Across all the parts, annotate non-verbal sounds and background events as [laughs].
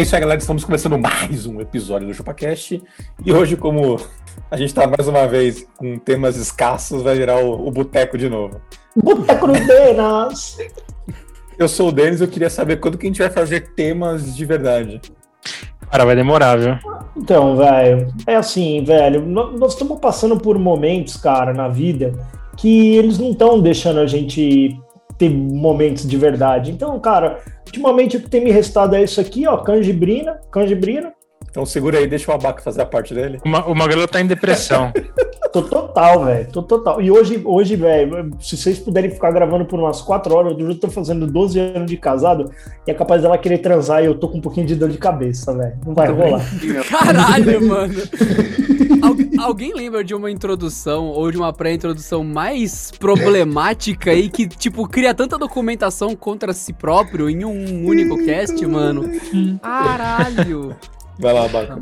É isso aí, galera. Estamos começando mais um episódio do ChupaCast. E hoje, como a gente está mais uma vez com temas escassos, vai virar o, o Boteco de novo. Boteco no Denas! Eu sou o Denis e eu queria saber quando que a gente vai fazer temas de verdade. Cara, vai demorar, viu? Então, velho, é assim, velho, nó- nós estamos passando por momentos, cara, na vida que eles não estão deixando a gente ter momentos de verdade. Então, cara, ultimamente o que tem me restado é isso aqui, ó, canjibrina, canjibrina. Então segura aí, deixa o Abaca fazer a parte dele. O, Ma o Magrelo tá em depressão. [laughs] Tô total, velho, tô total. E hoje, hoje, velho, se vocês puderem ficar gravando por umas 4 horas, eu já tô fazendo 12 anos de casado e é capaz dela querer transar e eu tô com um pouquinho de dor de cabeça, velho. Não vai rolar. Caralho, mano. [laughs] Al- alguém lembra de uma introdução ou de uma pré-introdução mais problemática e que, tipo, cria tanta documentação contra si próprio em um único cast, mano? Caralho. Vai lá, Abaca.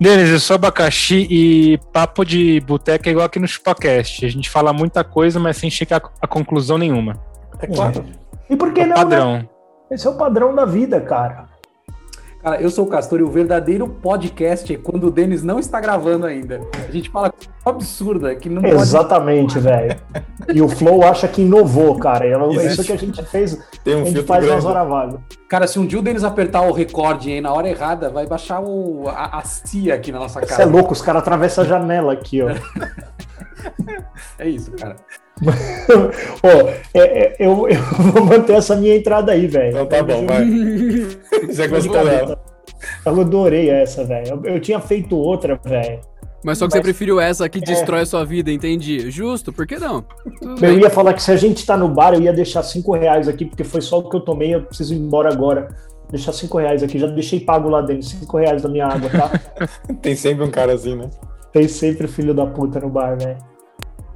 Denis, eu sou abacaxi e papo de boteca é igual aqui no ChupaCast. A gente fala muita coisa, mas sem chegar a conclusão nenhuma. É claro. E por que É não, né? padrão. Esse é o padrão da vida, cara. Cara, eu sou o Castor e o verdadeiro podcast é quando o Denis não está gravando ainda. A gente fala coisa absurda que não. Exatamente, velho. E o Flow acha que inovou, cara. É Existe. isso que a gente fez, Tem a um gente filtro faz nas horas vagas. Cara, se um dia o Denis apertar o recorde aí na hora errada, vai baixar o, a, a CIA aqui na nossa Você é casa. louco, os caras atravessam a janela aqui, ó. [laughs] É isso, cara. Ó, é- é- eu, eu [laughs] vou manter essa minha entrada aí, velho. Então tá bom, vai. [laughs] Você gostou dela? Eu adorei essa, velho. Eu, eu tinha feito outra, velho. Mas só que você Mas- preferiu essa que destrói a sua vida, entendi. Justo, por que não? Tudo Eu bem. ia falar que se a gente tá no bar, eu ia deixar cinco reais aqui, porque foi só o que eu tomei, eu preciso ir embora agora. Deixar cinco reais aqui, já deixei pago lá dentro, cinco reais da minha água, tá? [laughs] Tem sempre um cara assim, né? Tem sempre filho da puta no bar, velho.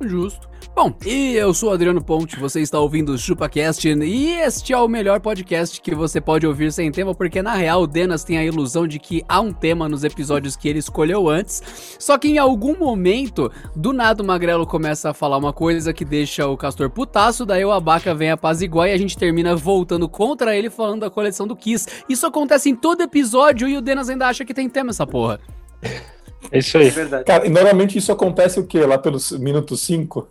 Justo. Bom, e eu sou Adriano Ponte, você está ouvindo o ChupaCast e este é o melhor podcast que você pode ouvir sem tema, porque na real o Denas tem a ilusão de que há um tema nos episódios que ele escolheu antes, só que em algum momento, do nada o Magrelo começa a falar uma coisa que deixa o Castor putaço, daí o Abaca vem apaziguar e a gente termina voltando contra ele falando da coleção do Kiss. Isso acontece em todo episódio e o Denas ainda acha que tem tema essa porra. [laughs] É isso aí. verdade. Cara, e normalmente isso acontece o quê? Lá pelos minutos 5?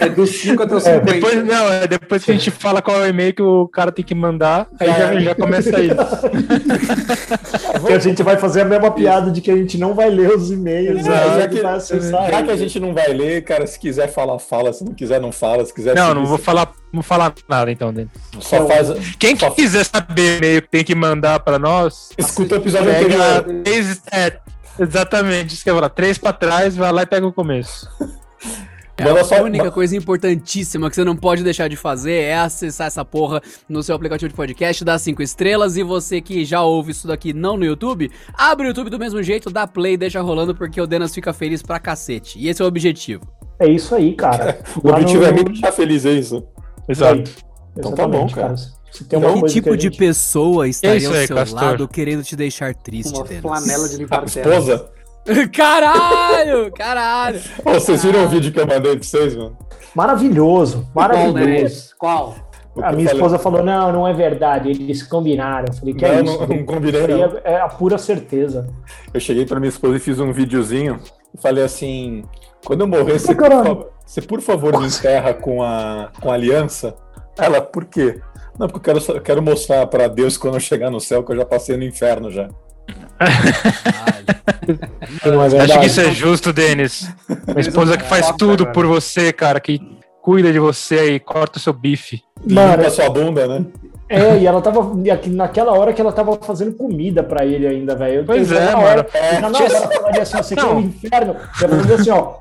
É dos 5 até os É, 50. Depois, não, é depois que a gente fala qual é o e-mail que o cara tem que mandar, aí já, já começa aí. [laughs] Porque a gente vai fazer a mesma piada de que a gente não vai ler os e-mails, É, né? já que-. Já que a gente não vai ler, cara, se quiser falar, fala. Se não quiser, não fala. Se quiser, Não, não vou falar, não vou falar nada então, Denis. Só faz. Quem só quiser saber o e-mail que tem que mandar pra nós, Escuta o episódio pega anterior. três, é, exatamente, isso que eu ia falar, três pra trás, vai lá e pega o começo. Manda só- A única coisa importantíssima que você não pode deixar de fazer é acessar essa porra no seu aplicativo de podcast, dar cinco estrelas. E você que já ouve isso daqui não no YouTube, abre o YouTube do mesmo jeito, dá play e deixa rolando, porque o Denas fica feliz pra cacete. E esse é o objetivo. É isso aí, cara. [laughs] O objetivo é me deixar feliz, é isso. Exato. Então tá bom, cara. Se tem que tipo que a de gente... pessoa estaria isso ao aí, seu Castor? lado querendo te deixar triste, Uma Denas? flanela de terra. esposa? [laughs] Caralho! Caralho! Ô, vocês viram o vídeo que eu mandei pra vocês, mano? Maravilhoso, maravilhoso. Qual? A minha falei- esposa falou, não, não é verdade, eles combinaram. Eu falei, que é Não, isso? não, não combinei, é, é a pura certeza. Eu cheguei pra minha esposa e fiz um videozinho e falei assim: quando eu morrer, você, por, favor, você por favor me enterra com a, com a aliança? Ela, por quê? Não, porque eu quero, eu quero mostrar pra Deus quando eu chegar no céu que eu já passei no inferno já. É Acho que isso é justo, Denis. Uma esposa que faz tudo por você, cara, que cuida de você e corta o seu bife. Mano, Limpa sua bunda, né? É, e ela tava. e Naquela hora que ela tava fazendo comida pra ele ainda, velho. Eu- Pois é, na mano. hora- já na hora ela falaria assim: ó, você quer o inferno? Eu ia fazer assim, ó.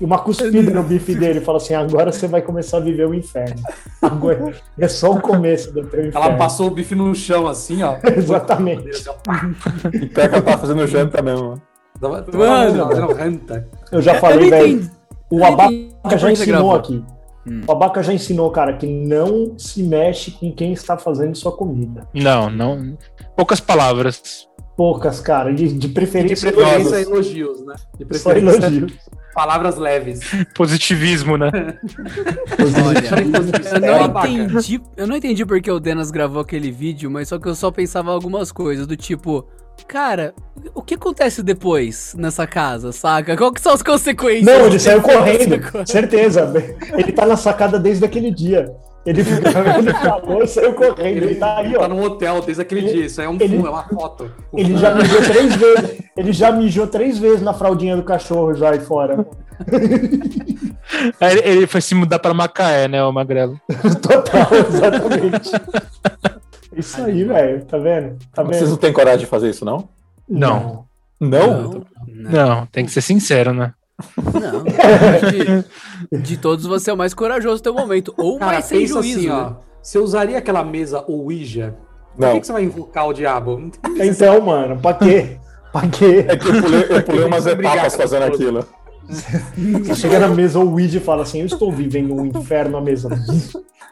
E uma cuspida no bife dele. Fala assim: agora você vai começar a viver o inferno. Agora é só o começo do teu inferno. Ela passou o bife no chão, assim, ó. [laughs] Exatamente. E pior que ela tá fazendo janta mesmo. mano. Tava- Mano. Eu já falei, velho. O Abaca já ensinou aqui. Hum. O Abaca já ensinou, cara, que não se mexe com quem está fazendo sua comida. Não, não. Poucas palavras. Poucas, cara, de, de De preferência. preferência, todas. elogios, né? De Só preferência, elogios. palavras leves. Positivismo, né? Olha, eu É, não abaca. entendi. Eu não entendi porque o Denas gravou aquele vídeo, mas só que eu só pensava algumas coisas, do tipo. Cara, o que acontece depois nessa casa, saca? Qual que são as consequências? Não, ele saiu correndo, [laughs] certeza. Ele tá na sacada desde aquele dia. Ele, ele falou e saiu correndo. Ele tá aí, Ele ó. tá no hotel desde aquele Ele- dia. Isso aí é um ele- é uma foto. Ele já mijou três vezes. Ele já mijou três vezes na fraldinha do cachorro já aí fora. Aí Ele, ele foi se mudar pra Macaé, né, o Magrelo? [laughs] Total, exatamente. Isso aí, velho. Tá vendo? Tá Vocês vendo? não têm coragem de fazer isso, não? Não. Não? Não, não. Não, tem que ser sincero, né? Não. [laughs] De, de todos, você é o mais corajoso no teu momento. Ou Cara, mais sem juízo. assim, né? ó. Você usaria aquela mesa Ouija? Por Não. que, que você vai invocar o diabo? Então, mano, pra quê? [laughs] Pra quê? É que eu pulei, eu pulei umas etapas fazendo aquilo. Você chega na mesa, o Ouija fala assim: Eu estou vivendo um inferno à mesa.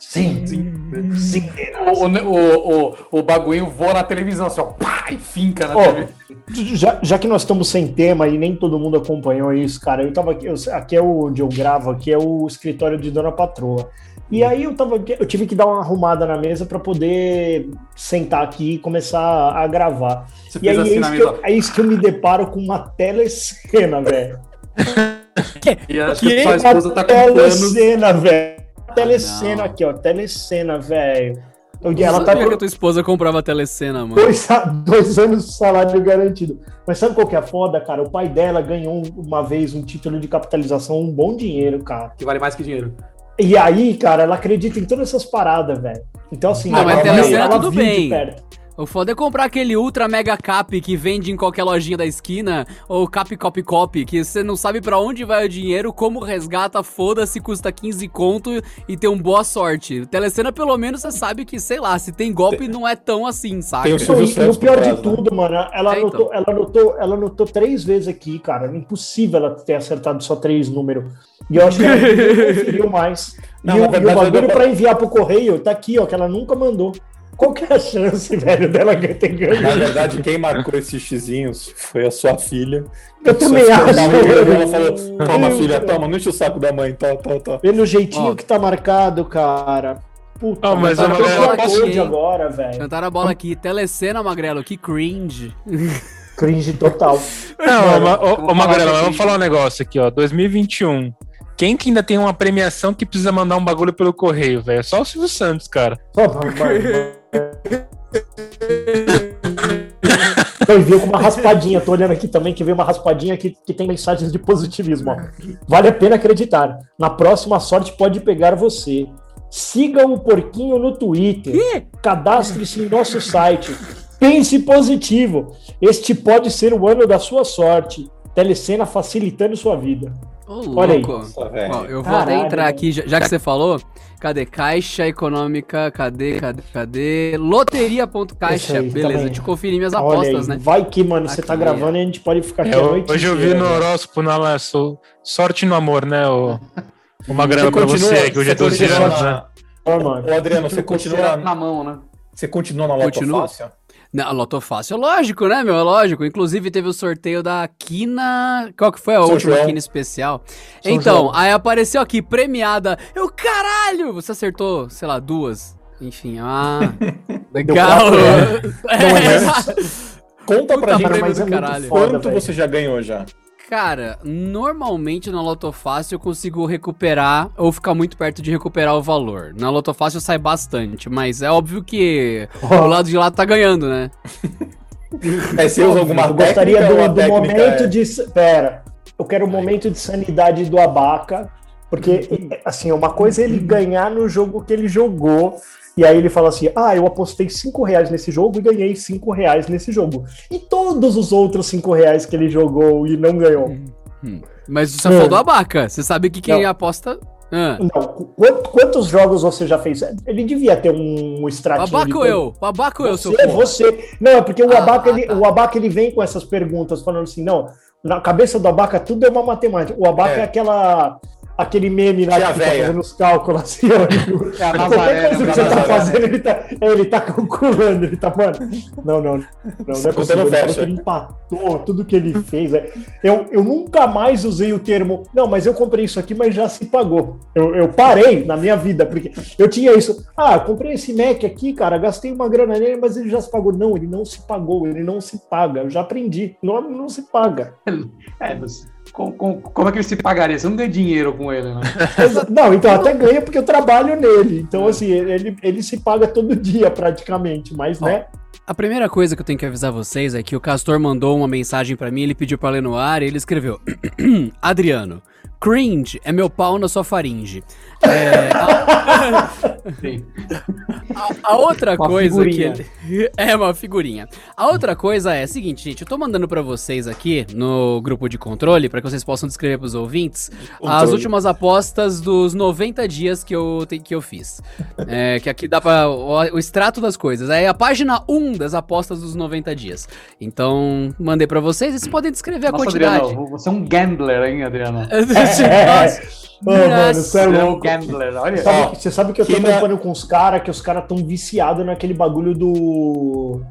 Sim, sim, sim. O, o, o, o bagulho voa na televisão, assim, ó, pá, e finca na televisão. Já, já que nós estamos sem tema e nem todo mundo acompanhou isso, cara, eu tava aqui, eu- aqui é onde eu gravo, aqui é o escritório de Dona Patroa. E aí eu tava, eu tive que dar uma arrumada na mesa para poder sentar aqui e começar a gravar. Você E aí assim é isso, eu, é isso que eu me deparo com uma telecena, velho. E acho que Que sua esposa tá telecena, velho. Telecena não. aqui, ó, telecena, velho. Eu- Eu Ela tá sabia com que a tua esposa comprava telecena, mano. dois, dois anos de salário garantido. Mas sabe qual que é a foda, cara? O pai dela ganhou um- uma vez um título de capitalização, um bom dinheiro, cara. Que vale mais que dinheiro. E aí, cara, ela acredita em todas essas paradas, velho. Então, assim, Não, mas ela- telecena ela tudo bem. perto. O foda é comprar aquele ultra mega cap que vende em qualquer lojinha da esquina, ou cap cop cop, que você não sabe pra onde vai o dinheiro, como resgata, foda-se, custa 15 conto e tem um boa sorte. Telecena, pelo menos, você sabe que, sei lá, se tem golpe, não é tão assim, saca? Tem o Silvio e, e o pior de né? tudo, mano, ela É, anotou, então. ela, anotou, ela anotou três vezes aqui, cara. É impossível ela ter acertado só três números. E eu acho que ela [laughs] conferiu mais. Não, e, o, e o bagulho eu- pra enviar pro correio tá aqui, ó, que ela nunca mandou. Qual que é a chance, velho, dela ter ganho? Na verdade, quem marcou esses xizinhos foi a sua filha. Eu também acho. Ela falou: Toma, Eu- filha, toma, não enche o saco da mãe, tó, tó, tó. Pelo jeitinho Ó. que tá marcado, cara. Puta, Ah, mas tá a Aqui, Code hein? agora, velho. Cantaram a bola aqui, telecena, magrelo, que cringe. Cringe total. Não, ô, aqui. vamos falar um negócio aqui, ó. 2021. Quem que ainda tem uma premiação que precisa mandar um bagulho pelo correio, velho? Só o Silvio Santos, cara. Só. Eu vi com uma raspadinha, tô olhando aqui também que veio uma raspadinha que, que tem mensagens de positivismo. Ó. Vale a pena acreditar. Na próxima sorte pode pegar você. Siga o Porquinho no Twitter. Cadastre-se em nosso site. Pense positivo. Este pode ser o ano da sua sorte. Telecena facilitando sua vida. Ô, Olha louco. Ó, eu vou até entrar aqui, já, já que você falou. Cadê? Caixa Econômica, cadê, cadê, cadê? Loteria.caixa, beleza, também. de conferir minhas Olha apostas, aí, né? Vai que, mano, você tá gravando e a gente pode ficar aqui É, a noite hoje eu vi no horóscopo na lá, sou sorte no amor, né? O, [laughs] Magrela Você pra continua- você, que hoje é você 12 continua anos, na- né? Ô, Adriano, você continua, na mão, né? você continua na Loto Continua. Fácil? Não, Loto Fácil, lógico, né, meu? É lógico. Inclusive teve o sorteio da Quina. Qual que foi a São última João. Quina especial? São então, João. aí apareceu aqui, premiada. Eu, caralho! Você acertou, sei lá, duas. Enfim, ah. [laughs] legal. quatro, [laughs] Não, É. mas- Conta pra Puta gente prêmio mas do é muito caralho. foda, quanto velho. você já ganhou já. Cara, normalmente na Loto Fácil eu consigo recuperar ou ficar muito perto de recuperar o valor. Na Loto Fácil sai bastante, mas é óbvio que o lado de lá tá ganhando, né? [laughs] É, você usa alguma Eu gostaria do, do técnica momento é- de. Pera, eu quero o momento de sanidade do Abaca, porque, assim, uma coisa é ele ganhar no jogo que ele jogou, e aí ele fala assim: ah, eu apostei 5 reais nesse jogo e ganhei 5 reais nesse jogo. E todos os outros 5 reais que ele jogou e não ganhou. Hum. Mas você Hum. falou do Abaca. Você sabe que quem Não. aposta. Ah. Não, qu- quant- quantos jogos você já fez? Ele devia ter um extratinho. Ou eu? O Abaca ou eu, seu Você, você. Não, é porque o Ah, Abaca, ah, ele, tá. o Abaca ele vem com essas perguntas, falando assim, não, na cabeça do Abaca tudo é uma matemática. O Abaca é, É. aquela. Aquele meme lá Tia que véia. fazendo os cálculos assim, ó. É a Nazaré, coisa que você tá fazendo, ele tá, é, ele tá calculando, ele tá, mano. Não, não, não, não é Conta possível. Ele falou fecha. que ele empatou tudo que ele fez. é. Eu, eu nunca mais usei o termo, não, mas eu comprei isso aqui, mas já se pagou. Eu, eu parei na minha vida, porque eu tinha isso. Ah, eu comprei esse Mac aqui, cara, gastei uma grana nele, mas ele já se pagou. Não, ele não se pagou, ele não se paga. Eu já aprendi. Não, não se paga. [laughs] É, mas com- com- como é que ele se pagaria? Você não ganha dinheiro com ele, né? [laughs] Não, então até ganha porque eu trabalho nele. Então, assim, ele, ele se paga todo dia praticamente, mas, né? A primeira coisa que eu tenho que avisar vocês é que o Castor mandou uma mensagem pra mim, ele pediu pra ler no ar e ele escreveu: [clears throat] Adriano, cringe é meu pau na sua faringe. É, a, Sim. a- a outra Uma coisa figurinha. que ele. [laughs] É uma figurinha. A outra coisa é a seguinte, gente, eu tô mandando pra vocês aqui no grupo de controle, pra que vocês possam descrever pros ouvintes, as Controle. últimas apostas dos 90 dias que eu, que eu fiz. É, que aqui dá pra. O, o extrato das coisas. É a página 1 das apostas dos 90 dias. Então, mandei pra vocês e vocês podem descrever a Nossa, quantidade. Adriano, você é um gambler, hein, Adriano? [laughs] [laughs] Nossa, Ô, mano, Nossa. você é Você louco. gambler, olha. Sabe que- você sabe que eu tô trampando com os caras, que os caras tão viciados naquele bagulho do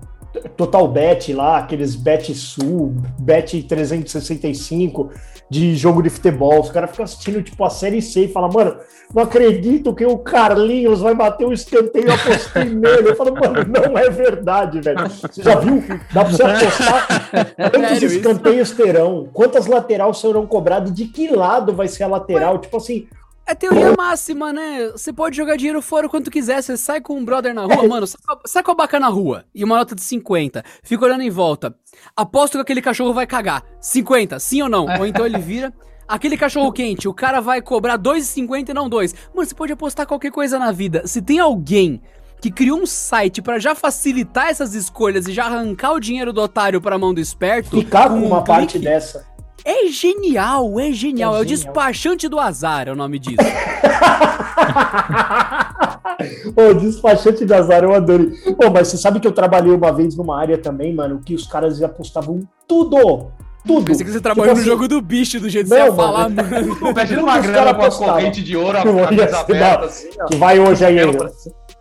Total Bet lá, aqueles Bet Sul, Bet 365 de jogo de futebol. Os caras ficam assistindo tipo a série C e falam, mano, não acredito que o Carlinhos vai bater um escanteio, eu apostei nele. Eu falo, mano, não é verdade, velho. Você já viu? Dá pra você apostar [laughs] quantos escanteios terão, quantas lateral serão cobradas, de que lado vai ser a lateral, tipo assim, É teoria máxima, né? Você pode jogar dinheiro fora o quanto quiser. Você sai com um brother na rua, mano, sai com a- sai com a baca na rua e uma nota de 50. Fica olhando em volta. Aposto que aquele cachorro vai cagar. 50, sim ou não? Ou então ele vira. Aquele cachorro quente, o cara vai cobrar 2,50 e não 2. Mano, você pode apostar qualquer coisa na vida. Se tem alguém que criou um site pra já facilitar essas escolhas e já arrancar o dinheiro do otário pra mão do esperto. ficar com um uma parte clique, dessa. É genial, é genial. É É, o genial. despachante do azar, é o nome disso. [laughs] Ô, despachante de azar, eu adorei. Pô, mas você sabe que eu trabalhei uma vez numa área também, mano, que os caras apostavam tudo. Tudo. Pensei que você trabalhou Tipo no assim, jogo do bicho, do jeito que Não, você ia falar, [laughs] mano. Imagina uma grana com a corrente de ouro, [laughs] a ia camisa aberta, assim, ó. Que vai hoje aí. Vai,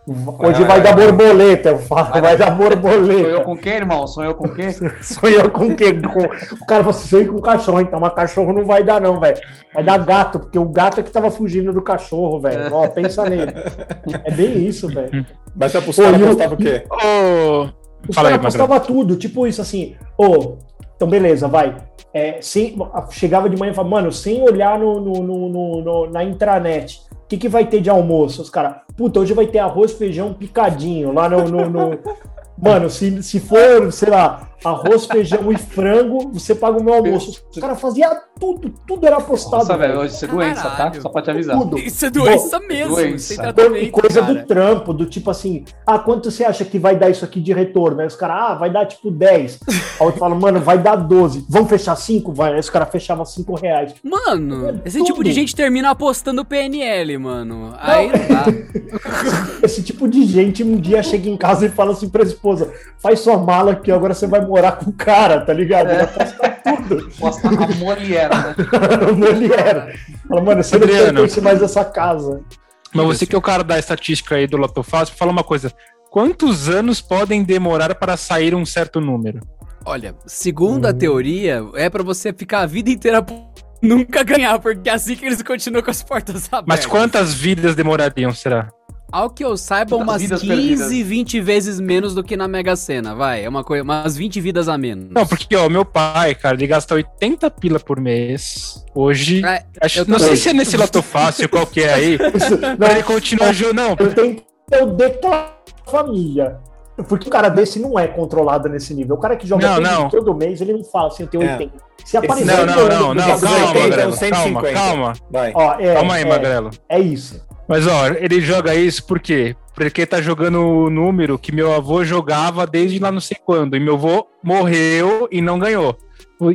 Hoje vai dar borboleta, eu falo, vai dar [laughs] borboleta. com quem, irmão? Sou eu com quem? [laughs] Sou eu com o quê? Com... O cara falou assim, eu com cachorro, então, mas cachorro não vai dar não, velho. Vai dar gato, porque o gato é que tava fugindo do cachorro, velho. Ó, pensa nele. É bem isso, velho. Mas você os Ô, caras e o- apostavam o quê? Ô, Os Fala aí, caras apostavam tudo, tipo isso assim, ô, então beleza, vai. É, sem, chegava de manhã e falava, mano, sem olhar no, no- no- no- na intranet, o que, que vai ter de almoço? Os caras, puta, hoje vai ter arroz, feijão, picadinho, lá no. no- no- [laughs] Mano, se, se for, sei lá, arroz, feijão e frango, você paga o meu almoço. Os caras faziam tudo, tudo era apostado. Nossa, velho, isso é doença, tá? Caralho. Só pra te avisar. Tudo. Isso é doença mesmo, doença. sem E coisa cara. do trampo, do tipo assim, ah, quanto você acha que vai dar isso aqui de retorno? Aí os caras, ah, vai dar tipo 10. Aí o outro fala, mano, vai dar 12. Vamos fechar 5? Vai. Aí os caras fechavam 5 reais. Mano, É esse tudo. tipo de gente termina apostando PNL, mano. Aí não dá. [laughs] Esse tipo de gente um dia chega em casa e fala assim pra esposa: faz sua mala que agora você vai morar com o cara, tá ligado? Ele aposta tudo. Posta a Moliera, né? [laughs] Mulher. Fala, mano, você não Adriano. pertence mais a essa casa. Mas você que é o cara da estatística aí do Loto Fácil, fala uma coisa. Quantos anos podem demorar para sair um certo número? Olha, segundo Hum. a teoria, é pra você ficar a vida inteira nunca ganhar, porque é assim que eles continuam com as portas abertas. Mas quantas vidas demorariam, será? Ao que eu saiba, umas vidas 15, perdidas? 20 vezes menos do que na Mega Sena, vai. É uma coisa, umas 20 vidas a menos. Não, porque, ó, meu pai, cara, ele gasta 80 pila por mês. Hoje. É, acho, eu não sei se é nesse Loto Fácil, qual que é aí. [laughs] Não, ele continua jogando. Não, eu tenho que ter o declarar família. Porque o cara desse não é controlado nesse nível. O cara que joga Não, todo, não. todo mês, ele não fala assim, eu tenho É. 80. Se aparecer não, um não, não, não, calma, 80, Magrelo, calma, 150. calma. Vai. Ó, é, Calma aí, é, Magrelo. É isso. Mas, ó, ele joga isso por quê? Porque tá jogando o número que meu avô jogava desde lá não sei quando. E meu avô morreu e não ganhou.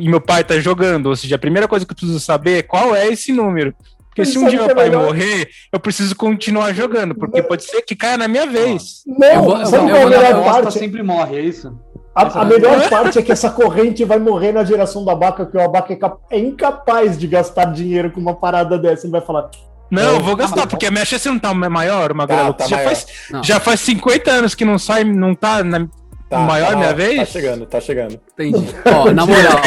e meu pai tá jogando. Ou seja, a primeira coisa que eu preciso saber é qual é esse número. Porque se um dia meu é pai melhor? morrer, eu preciso continuar jogando, porque pode ser que caia na minha vez. Não, Eu vou- eu sabe qual é a eu vou melhor parte? sempre morre, é isso? A, a melhor parte é que essa corrente vai morrer na geração do Abaca, que o Abaca é, é incapaz de gastar dinheiro com uma parada dessa. Ele vai falar, Não, eu vou Ah, gastar, porque a minha chance não tá maior, Magrelo. tá já, maior. faz, Não. já faz 50 anos que não sai, não tá na maior minha Tá vez? chegando, tá chegando. Entendi. Ó, na moral.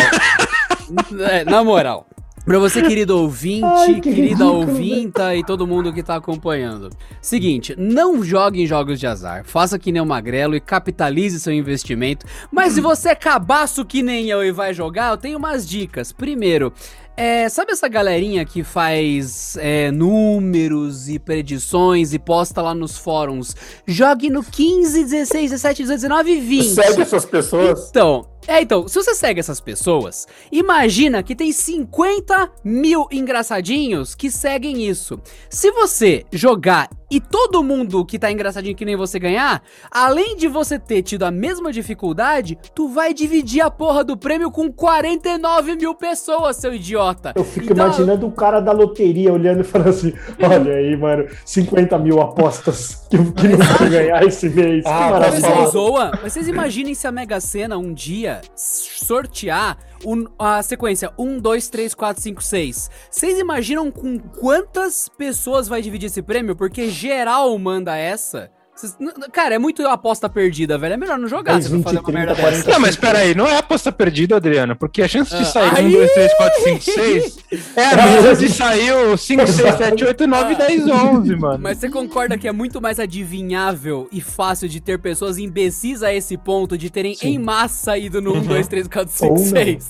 É, na moral. Pra você, querido ouvinte, Ai, que querida ridículo, ouvinta e todo mundo que tá acompanhando. Seguinte, não jogue em jogos de azar. Faça que nem o Magrelo e capitalize seu investimento. Mas se você é cabaço que nem eu e vai jogar, eu tenho umas dicas. Primeiro, é, sabe essa galerinha que faz é, números e predições e posta lá nos fóruns? Jogue no 15, 16, 17, 18, 19 e 20. Segue essas pessoas. Então, é, então, se você segue essas pessoas, imagina que tem 50 mil engraçadinhos que seguem isso. Se você jogar e todo mundo que tá engraçadinho que nem você ganhar, além de você ter tido a mesma dificuldade, tu vai dividir a porra do prêmio com 49 mil pessoas, seu idiota. Eu fico Então, imaginando o cara da loteria olhando e falando assim: olha aí, mano, 50 mil apostas que, eu- que não vou ganhar esse mês. Ah, que tá Mas vocês zoam? Mas vocês imaginem se a Mega Sena um dia sortear o- a sequência 1, 2, 3, 4, 5, 6. Vocês imaginam com quantas pessoas vai dividir esse prêmio? Porque geral manda essa. Cara, é muito aposta perdida, velho. É melhor não jogar 10, se for fazer 20, uma merda 30, dessa. 40. Não, mas peraí, não é aposta perdida, Adriano, porque a chance de Ah, sair aí- 1, 2, 3, 4, 5, 6 é a mesma de sair o 5, 6, 7, 8, 9, 10, 11, mano. Mas você concorda que é muito mais adivinhável e fácil de ter pessoas imbecis a esse ponto de terem Sim. em massa ido no 1, 2, 3, 4, 5, Ou não. 6?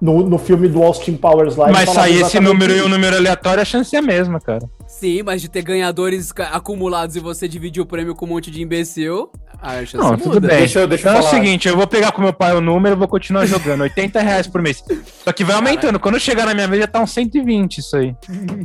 No, no filme do Austin Powers lá. Mas sair esse número e um número aleatório, a chance é a mesma, cara. Sim, mas de ter ganhadores acumulados e você dividir o prêmio com um monte de imbecil, a chance Não, muda. tudo bem. Deixa eu- deixa eu então é o falar. seguinte, eu vou pegar com meu pai o número e vou continuar jogando. 80 reais por mês. Só que vai aumentando. Quando chegar na minha vez já tá uns 120 isso aí.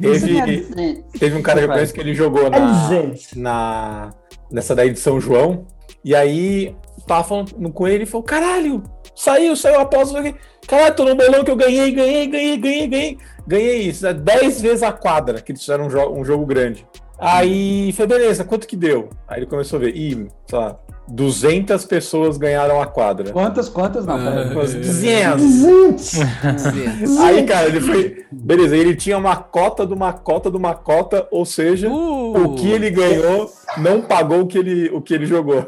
Teve, teve um cara que eu conheço que ele jogou É na, 200. na nessa daí de São João. E aí tava falando com ele e falou: caralho, saiu, saiu a aposta. eu falei, Caralho, tô no bolão que eu ganhei, ganhei, ganhei, ganhei, ganhei. Ganhei isso, é 10 vezes a quadra, que eles fizeram um, jo um jogo grande. Aí foi, beleza, quanto que deu? Aí ele começou a ver, ih, sei lá, 200 pessoas ganharam a quadra. Quantas, quantas? Não. Umas 200. 200. Aí, cara, ele foi. Beleza, ele tinha uma cota de uma cota de uma cota, ou seja, Uh, o que ele ganhou não pagou o que ele, o que ele jogou.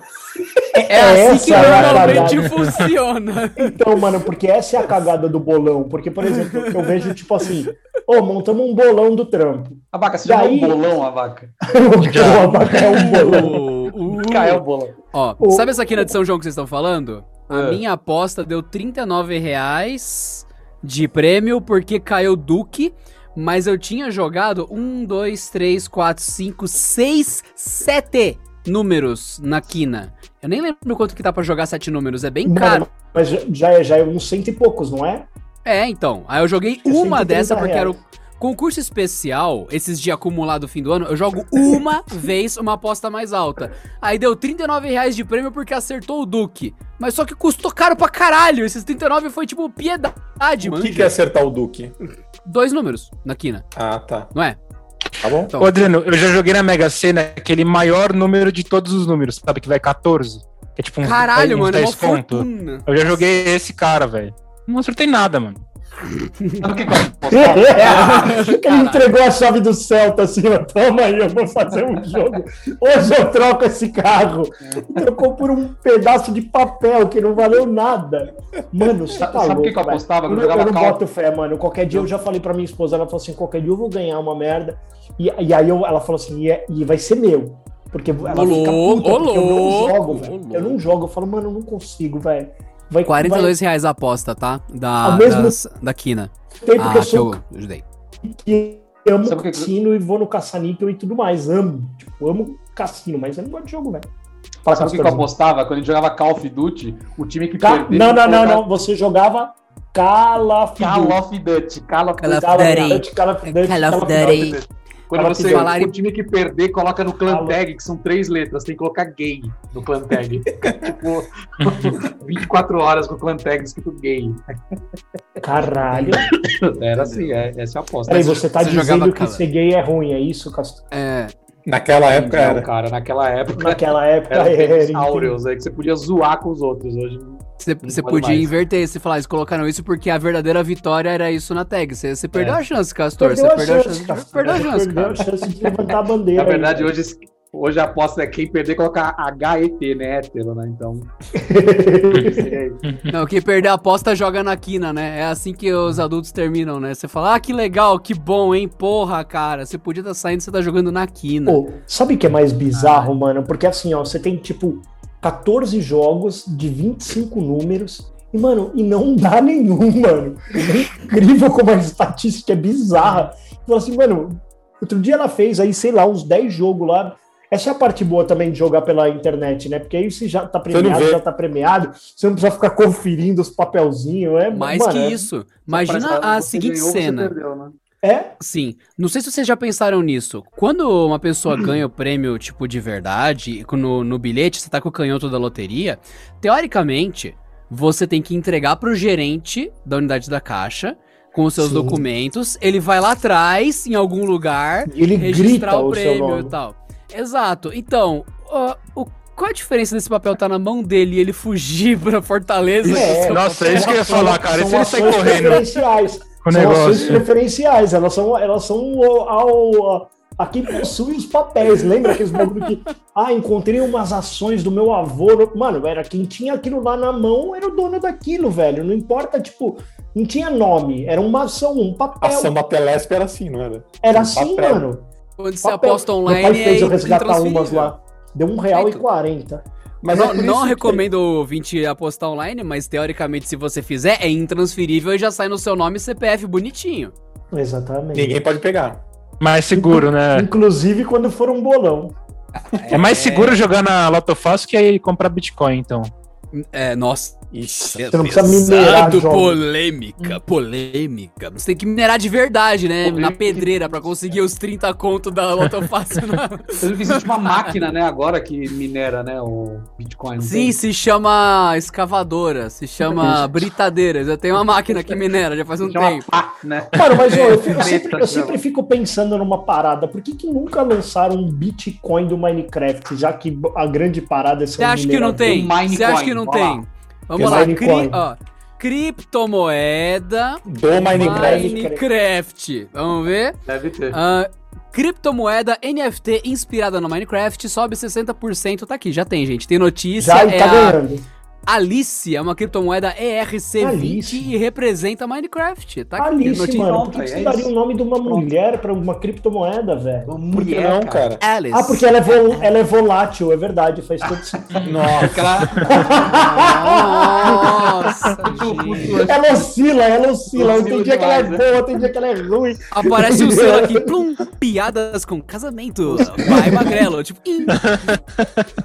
é assim que Essa é a normalmente funciona. Então, mano, porque essa é a cagada do bolão. Porque, por exemplo, eu vejo tipo assim: ô, montamos um bolão do trampo. Abaca, você Daí- jogou um bolão, Abaca? [laughs] O Abaca é um bolão. Uh, uh. Caiu o bolão. Ó, O- sabe essa aqui na de São João que vocês estão falando? A É. minha aposta deu 39 reais de prêmio porque caiu Duque, mas eu tinha jogado 1, 2, 3, 4, 5, 6, 7 números na quina. Eu nem lembro quanto que tá pra jogar 7 números, é bem caro. Mas já- já é, é uns cento e poucos, não é? É, então. Aí eu joguei É uma 130 dessa porque era o reais. Concurso especial, esses de acumulado fim do ano, eu jogo uma [laughs] vez uma aposta mais alta. Aí deu 39 reais de prêmio porque acertou o Duque. Mas só que custou caro pra caralho. Esses 39 foi tipo piedade, O mano. que, que é acertar o Duque? Dois números na quina, Ah, tá. não é? Tá bom? Então, Ô, Adriano, eu já joguei na Mega Sena aquele maior número de todos os números, sabe? Que vai 14. Que é tipo uns, caralho, uns mano, é uma 10 conto. fortuna. Eu já joguei esse cara, velho. Não acertei nada, mano. Sabe o que que eu apostava? [laughs] Ele entregou a chave do Celta assim, ó, toma aí, eu vou fazer um jogo. Hoje eu troco esse carro. Trocou por um pedaço de papel que não valeu nada. Mano, você tá Sabe o que que eu apostava? Eu, Eu não- cal- boto fé, mano. Qualquer dia eu já falei pra minha esposa, ela falou assim, qualquer dia eu vou ganhar uma merda. E, e aí eu- ela falou assim, e, é- e vai ser meu. Porque ela Ô, fica puta, porque eu não jogo, velho. Eu não jogo, eu falo, mano, eu não consigo, velho. Vai, 42 reais a aposta, tá? Da, Ao mesmo- das- da quina. vai, tem porque Ah, eu que sou eu ajudei. que amo Sabe o que que- cassino e vou no caça-níquel e tudo mais. Amo. Tipo, amo cassino, mas eu não gosto de jogo, velho. Fala, Sabe o que que eu apostava? Quando a gente jogava Call of Duty, o time que Ca- perdesse... Não, não, não, colocava- não. Você jogava Call of Call Duty. of Duty. Call of Call of Duty. Call of Duty. Call of Duty, Call of Call Duty. Quando você, que falarem- o time que perder, coloca no clan tag, que são três letras. Tem que colocar gay no clan tag. [laughs] tipo, [laughs] 24 horas com o clan tag escrito gay. Caralho. Era assim, é, essa é a aposta. Peraí, você tá Você dizendo que ser gay é ruim, é isso, Castor? É, Naquela época Não, era. cara, naquela época Naquela época era era. áureos, aí que você podia zoar com os outros. Hoje você, você podia mais. inverter, você falar, eles colocaram isso porque a verdadeira vitória era isso na tag. Você, você perdeu É. a chance, Castor. Perdeu você perdeu a chance, chance. Castor. Perdeu a chance, Perdeu a chance de levantar a bandeira. [laughs] Na verdade, aí. hoje, hoje a aposta é quem perder colocar HET, né? Hétero, né? Então. [laughs] Não, quem perder a aposta joga na quina, né? É assim que os adultos terminam, né? Você fala, ah, que legal, que bom, hein? Porra, cara. Você podia estar saindo, você tá jogando na quina. Pô, sabe o que é mais bizarro, mano? Porque assim, ó, você tem tipo 14 jogos de 25 números. E, mano, e não dá nenhum, [laughs] mano. É incrível como a estatística é bizarra. Fala assim, mano, outro dia ela fez aí, sei lá, uns 10 jogos lá. Essa é a parte boa também de jogar pela internet, né? Porque aí você já tá premiado, já tá premiado, você não precisa ficar conferindo os papelzinhos. É, Mais mano, que é- isso. Imagina a seguinte cena. né? É, Sim. Não sei se vocês já pensaram nisso. Quando uma pessoa [clears throat] ganha o prêmio, tipo, de verdade, no, no bilhete, você tá com o canhoto da loteria, teoricamente, você tem que entregar pro gerente da unidade da caixa com os seus Sim. documentos. Ele vai lá atrás, em algum lugar, e ele registrar grita o o seu prêmio nome. e tal. Exato. Então, ó, o, qual a diferença desse papel tá na mão dele e ele fugir [laughs] pra Fortaleza? É, Nossa, é isso que eu ia falar, cara. E se ele sair correndo são ações negócio? preferenciais, elas são, elas são o- ao, a, a quem possui os papéis. Lembra aqueles bagulho que. [laughs] Ah, encontrei umas ações do meu avô. Mano, era quem tinha aquilo lá na mão, era o dono daquilo, velho. Não importa, tipo, não tinha nome, era uma ação, um papel. A samba Telesp era assim, não era? Era um assim, papel. mano. Quando você aposta Meu online, pai fez eu resgatar umas lá. Deu um real e quarenta. Mas não é não recomendo o ouvinte apostar online, mas teoricamente, se você fizer, é intransferível e já sai no seu nome e CPF bonitinho. Exatamente. Ninguém pode pegar. Mais seguro, né? Inclusive quando for um bolão. É mais seguro jogar na Loto Fácil que aí comprar Bitcoin, então. É, nossa. Você não precisa minerar Pesado, jogos. polêmica, polêmica. Você tem que minerar de verdade, né? Na Polêmica. pedreira pra conseguir os 30 conto da Loto Fácil. Eu vi que existe uma máquina, né, agora que minera, né, o Bitcoin. Sim, tem? se chama escavadora, se chama britadeira. Já tem uma máquina que minera, já faz um tempo. pá, né? Mano, mas ó, eu, fico- [laughs] eu sempre, eu sempre fico pensando numa parada. Por que, que nunca lançaram um Bitcoin do Minecraft, já que a grande parada é ser Você um acha que não tem? Você acha que não vamos tem? lá. Vamos lá, cri, ó, criptomoeda Do Minecraft. Minecraft. Vamos ver? Deve ter. Ah, criptomoeda NFT inspirada no Minecraft sobe 60%. Tá aqui, já tem, gente. Tem notícia. Já é tá a ganhando. Alice, é uma criptomoeda ERC20 Alice. e representa Minecraft. Tá aqui, Alice, mano, por que, que é você daria o nome de uma mulher pra uma criptomoeda, velho? Uma Por que mulher, não, cara? Alice. Ah, porque ela é, vol- ela é volátil, é verdade, faz todo [laughs] sentido. Nossa. [laughs] Nossa. Ela oscila, ela oscila. Tem dia que ela é né? boa, tem dia que ela é ruim. Aparece o selo aqui, [laughs] plum, piadas com casamento. Vai, magrelo. Tipo,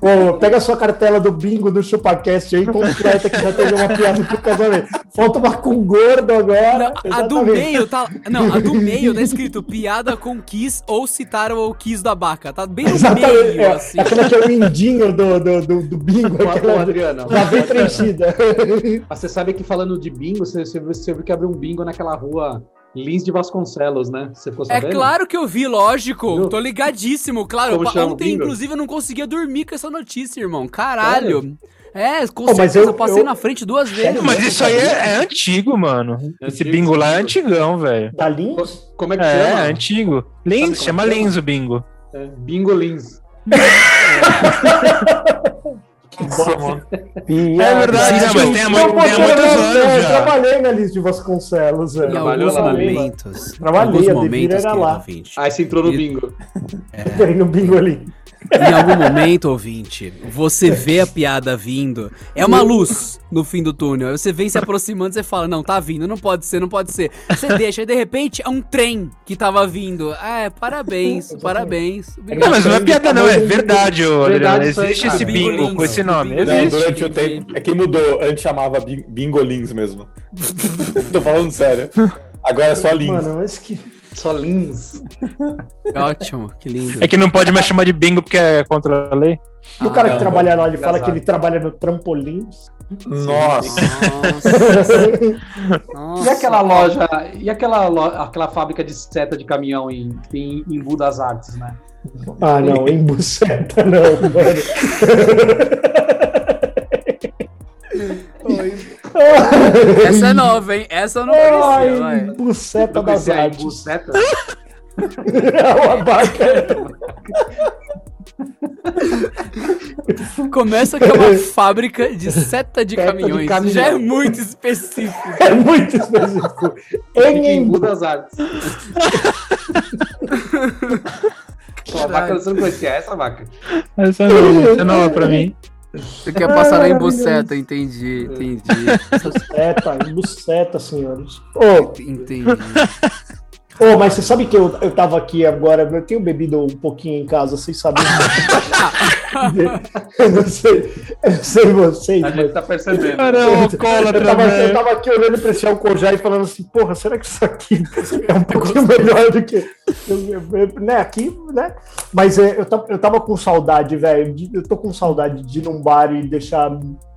Pô, pega a sua cartela do bingo do ChupaCast aí, completa que já teve uma piada pro casamento. Falta uma com gordo agora. Não, a do meio tá. Não, a do meio tá escrito piada com Kiss ou citaram o Kiss da Baca. Tá bem no Exatamente. meio, É, assim. Aquela que é o mindinho do, do, do, do bingo, Ô, aquela Adriano, já vem preenchida. [laughs] mas você sabe que falando de bingo, você, você, você viu que abriu um bingo naquela rua Lins de Vasconcelos, né? Você ficou É sabendo? claro que eu vi, lógico. Viu? Tô ligadíssimo, claro. Como Ontem, inclusive, eu não conseguia dormir com essa notícia, irmão. Caralho. É, com Pô, certeza, eu, eu- passei eu- na frente duas vezes. Mas isso aí é, é antigo, mano. Esse Antigo, bingo lá é antigão, velho. Da Lins? Como é que É, chama? antigo. Lins, chama chama? Lins o bingo. É, bingo Lins. [laughs] É verdade, não, mas tem há, Eu, tem trabalhei na Lins de Vasconcelos. Em Trabalhou alguns lá, momentos. Trabalhei, em alguns a momentos, era lá. ouvinte. Aí você entrou no E- bingo. [laughs] Aí no bingo ali. Em algum momento, ouvinte, você vê a piada vindo. É uma luz no fim do túnel. Aí você vem se aproximando, você fala, não, tá vindo, não pode ser, não pode ser. Você deixa, aí de repente é um trem que tava vindo. Ah, é, parabéns, [laughs] parabéns. Não, mas não é piada, não, é verdade, ô, Adriano. Existe esse Bingo com esse nome. Não, Existe. durante o tempo. É que mudou. Antes chamava Bing- Bingolins mesmo. [laughs] Tô falando sério. Agora é só Lins. Mano, mas que. Só Lins. Ótimo, que lindo. É que não pode mais chamar de bingo porque é contra a lei. E o cara que Ah, trabalha lá, ele fala que ele trabalha no trampolim. Nossa. [laughs] Nossa. E aquela loja, e aquela, lo- aquela fábrica de seta de caminhão em, em, em Budas Artes, né? Ah, não, em buceta não, [laughs] mano. Essa é nova, hein? Essa eu não conhecia, Ai, buceta Não das artes. buceta? É uma vaca. Começa que é uma fábrica de seta de Seta de caminhões. Já é muito específico. É muito específico. Em em Embu. Budas Artes. [laughs] Pô, a vaca você não conhecia essa vaca? Essa é nova, essa é nova pra mim. Você quer passar na embuceta, entendi, entendi. Buceta, em buceta, senhores. Ô, Entendi. Ô, mas você sabe que eu, eu tava aqui agora, eu tenho bebido um pouquinho em casa, vocês sabem. eu não sei, eu não sei vocês, A mas gente tá percebendo. Cara, é um alcoólatra, eu, tava, eu tava aqui olhando pra esse álcool já e falando assim, porra, será que isso aqui [laughs] é um pouquinho melhor do que. Eu- eu- eu- né, aqui, né? Mas é, eu, tava, eu tava com saudade, velho. de- Eu tô com saudade de ir num bar e deixar,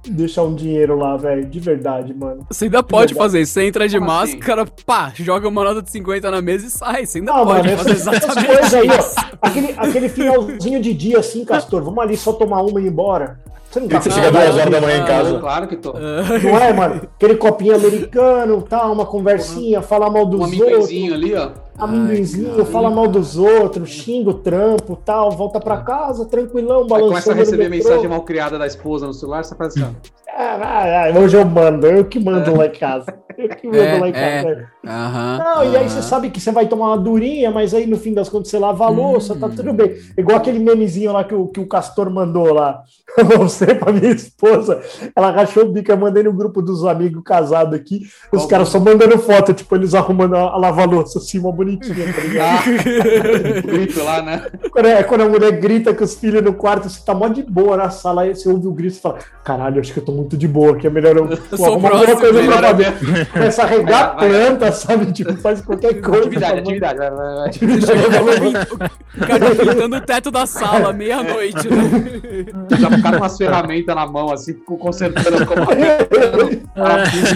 deixar um dinheiro lá, velho. De verdade, mano. Você ainda pode verdade. fazer isso. Você entra de Como assim? máscara, pá, joga uma nota de 50 na mesa e sai. Você ainda Não, pode mano, fazer exatamente coisas aí, ó. Aquele, aquele finalzinho de dia assim, Castor, vamos ali só tomar uma e ir embora. Você não tá Você com chega duas horas da manhã em casa. Claro que tô. Não é, mano? Aquele copinho americano, tal, uma conversinha, falar mal dos Um outros. amendoinzinho ali, ó. amendoinzinho, fala mal dos outros, xinga o trampo, tal, volta pra casa, tranquilão, Aí balançando começa a receber mensagem mal criada da esposa no celular, você faz assim, ó. Ah, hoje eu mando, eu que mando lá em casa. Eu que mando É, lá em é. casa. Aham. Não, e aí você sabe que você vai tomar uma durinha, mas aí no fim das contas você lava a louça, tá Hum. tudo bem. Igual aquele memezinho lá que o, que o Castor mandou lá. [laughs] Eu mostrei pra minha esposa, ela rachou o bico, eu mandei no grupo dos amigos casados aqui, os caras só mandando foto, tipo, eles arrumando a, a lava-louça assim, uma bonitinha, tá ligado? [laughs] O grito lá, né? Quando, é, quando a mulher grita com os filhos no quarto, você tá mó de boa na sala, aí você ouve o grito e fala: Caralho, acho que eu tô muito de boa, que é melhor eu, pô, sou arrumar próximo, alguma coisa melhor pra é fazer. Começa a regar Vai, vai. planta, sabe? Tipo, faz qualquer coisa. Atividade, atividade. Vai, vai, vai. O cara pintando o teto da sala, meia-noite. Né? Já ficaram umas ferramentas na mão, assim, ficou consertando,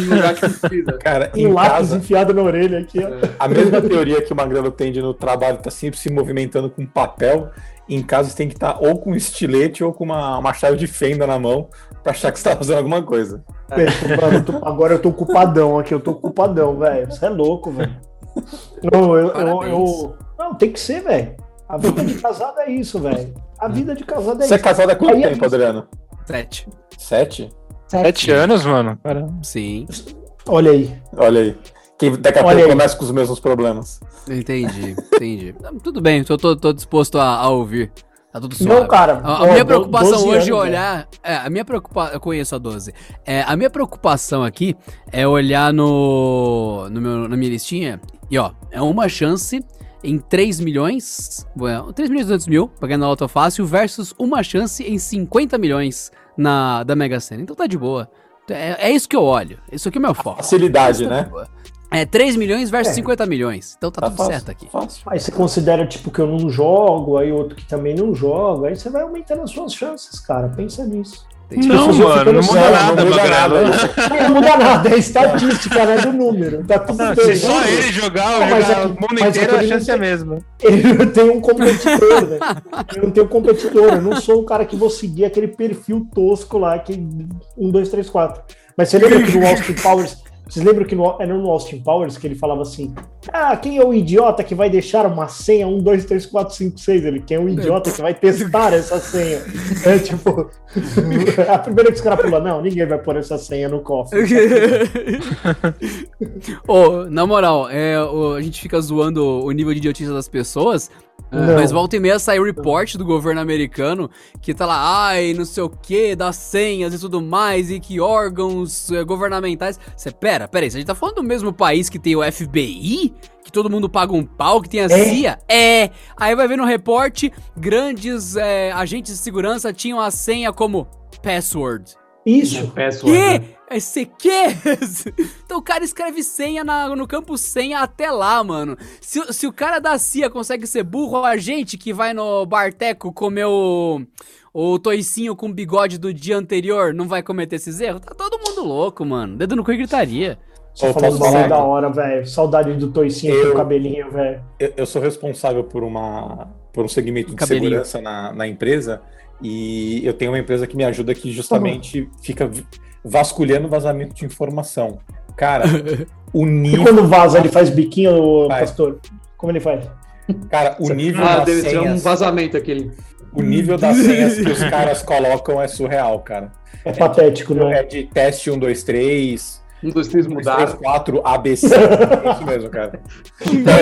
lugar que precisa. Cara, Um em lápis casa, enfiado na orelha aqui, ó. a mesma teoria que o Magrelo tem de no trabalho tá sempre se movimentando com papel. Em casa você tem que estar ou com estilete ou com uma, uma chave de fenda na mão pra achar que você tá fazendo alguma coisa. Mano, eu tô- agora eu tô culpadão aqui, eu tô culpadão, velho. Você é louco, velho. Não, eu, eu, eu- Não, tem que ser, velho. A vida de casado é isso, velho. A vida de casado é Você é isso. casado há quanto Aí tempo, gente- Adriano? Sete. Sete? Sete anos, mano. Caramba. Sim. Olha aí. Olha aí. Que daqui a Olha pouco começa com os mesmos problemas. Entendi, entendi. Tudo bem, tô, tô, tô disposto a, a ouvir. Tá tudo suave. Não, cara. A, a ó, minha preocupação 12 hoje é anos, olhar. É, a minha preocupação. Eu conheço a 12. É, a minha preocupação aqui é olhar no, no meu, na minha listinha. E ó, é uma chance em 3 milhões. Bueno, 3 milhões e 200 mil, pra ganhar na Auto Fácil, versus uma chance em 50 milhões na, da Mega Sena. Então tá de boa. É, é isso que eu olho. Isso aqui é o meu foco. Facilidade, tá né? É 3 milhões versus É. 50 milhões. Então tá, Tá tudo fácil, certo aqui. Fácil. Aí você considera, tipo, que eu não jogo, aí outro que também não joga, aí você vai aumentando as suas chances, cara. Pensa nisso. Não, mano, não muda nada, não muda nada. Não muda nada, é estatística, né? Do número. Tá tudo Não, bem. se só ele jogar, Não, mas jogar é o mundo é inteiro, a chance é a mesma. Ele não tem um competidor, né? Eu não tenho competidor, eu não sou o cara que vou seguir aquele perfil tosco lá, que 1, 2, 3, 4. Mas você lembra que no Austin Powers. Vocês lembram que no, era no Austin Powers que ele falava assim: Ah, quem é o idiota que vai deixar uma senha 1, 2, 3, 4, 5, 6? Ele, quem é o idiota que vai testar [laughs] essa senha? É tipo, [laughs] a primeira que os caras falam: Não, ninguém vai pôr essa senha no cofre. [laughs] Ô, na moral, é, o- a gente fica zoando o nível de idiotice das pessoas, Não. mas volta e meia sai o report do governo americano que tá lá, ai, não sei o que, das senhas e tudo mais, e que órgãos eh, governamentais. Você, pera, pera aí, a gente tá falando do mesmo país que tem o FBI? Que todo mundo paga um pau, que tem a CIA? É! Aí vai ver no reporte, grandes eh, agentes de segurança tinham a senha como password. Isso. Password, né? Que? Esse quê? [laughs] então o cara escreve senha na- no campo senha até lá, mano. Se, se o cara da CIA consegue ser burro, a gente que vai no Barteco comer o, o toicinho com bigode do dia anterior não vai cometer esses erros? Tá todo mundo louco, mano. Dedo no cu e gritaria. Você Ô, falou uma falar? da hora, velho. Saudade do toicinho Eu- com o cabelinho, velho. Eu, eu sou responsável por uma por um segmento de Cabelinho. segurança na, na empresa e eu tenho uma empresa que me ajuda que justamente fica vi- vasculhando vazamento de informação. Cara, o [laughs] E nível, quando vaza, ele faz biquinho, Vai. pastor? Como ele faz? cara, o [laughs] nível Ah, deve ser um senhas, vazamento aquele. o nível das [laughs] senhas que os caras colocam é surreal, cara. É patético, não É é? de teste 1, 2, 3, Um, dois, três 1, 2, mudar. 3, 4, ABC. É isso mesmo, cara.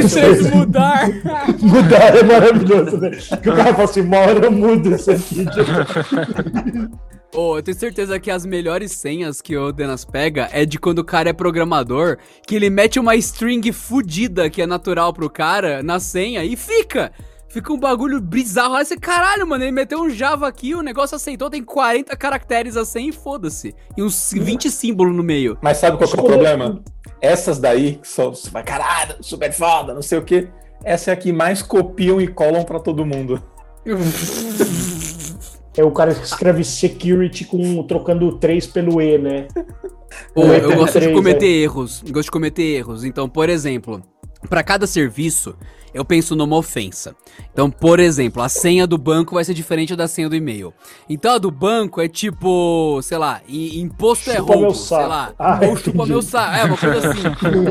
Vocês mudar. [laughs] Mudar é maravilhoso, né? Que o cara fala assim, uma hora eu mudo isso aqui. [laughs] Ô, eu tenho certeza que as melhores senhas que o Denas pega é de quando o cara é programador, que ele mete uma string fudida que é natural pro cara na senha e fica. Fica um bagulho bizarro. Aí você, caralho, mano, ele meteu um Java aqui, o negócio aceitou, tem 40 caracteres a senha e foda-se. E uns 20 símbolos no meio. Mas sabe qual que é o problema? Essas daí, que são, caralho, super foda, não sei o quê. Essa é a que mais copiam e colam pra todo mundo. [laughs] É o cara que escreve security com, trocando o 3 pelo E, né? Pô, eu gosto de MP3, cometer erros. Eu Gosto de cometer erros. Então, por exemplo, pra cada serviço, eu penso numa ofensa. Então, por exemplo, a senha do banco vai ser diferente da senha do e-mail. Então, a do banco é tipo, sei lá, imposto é Chupa roubo, meu sei saco. lá. Ah, ou chupa entendi. meu saco. É, uma coisa assim.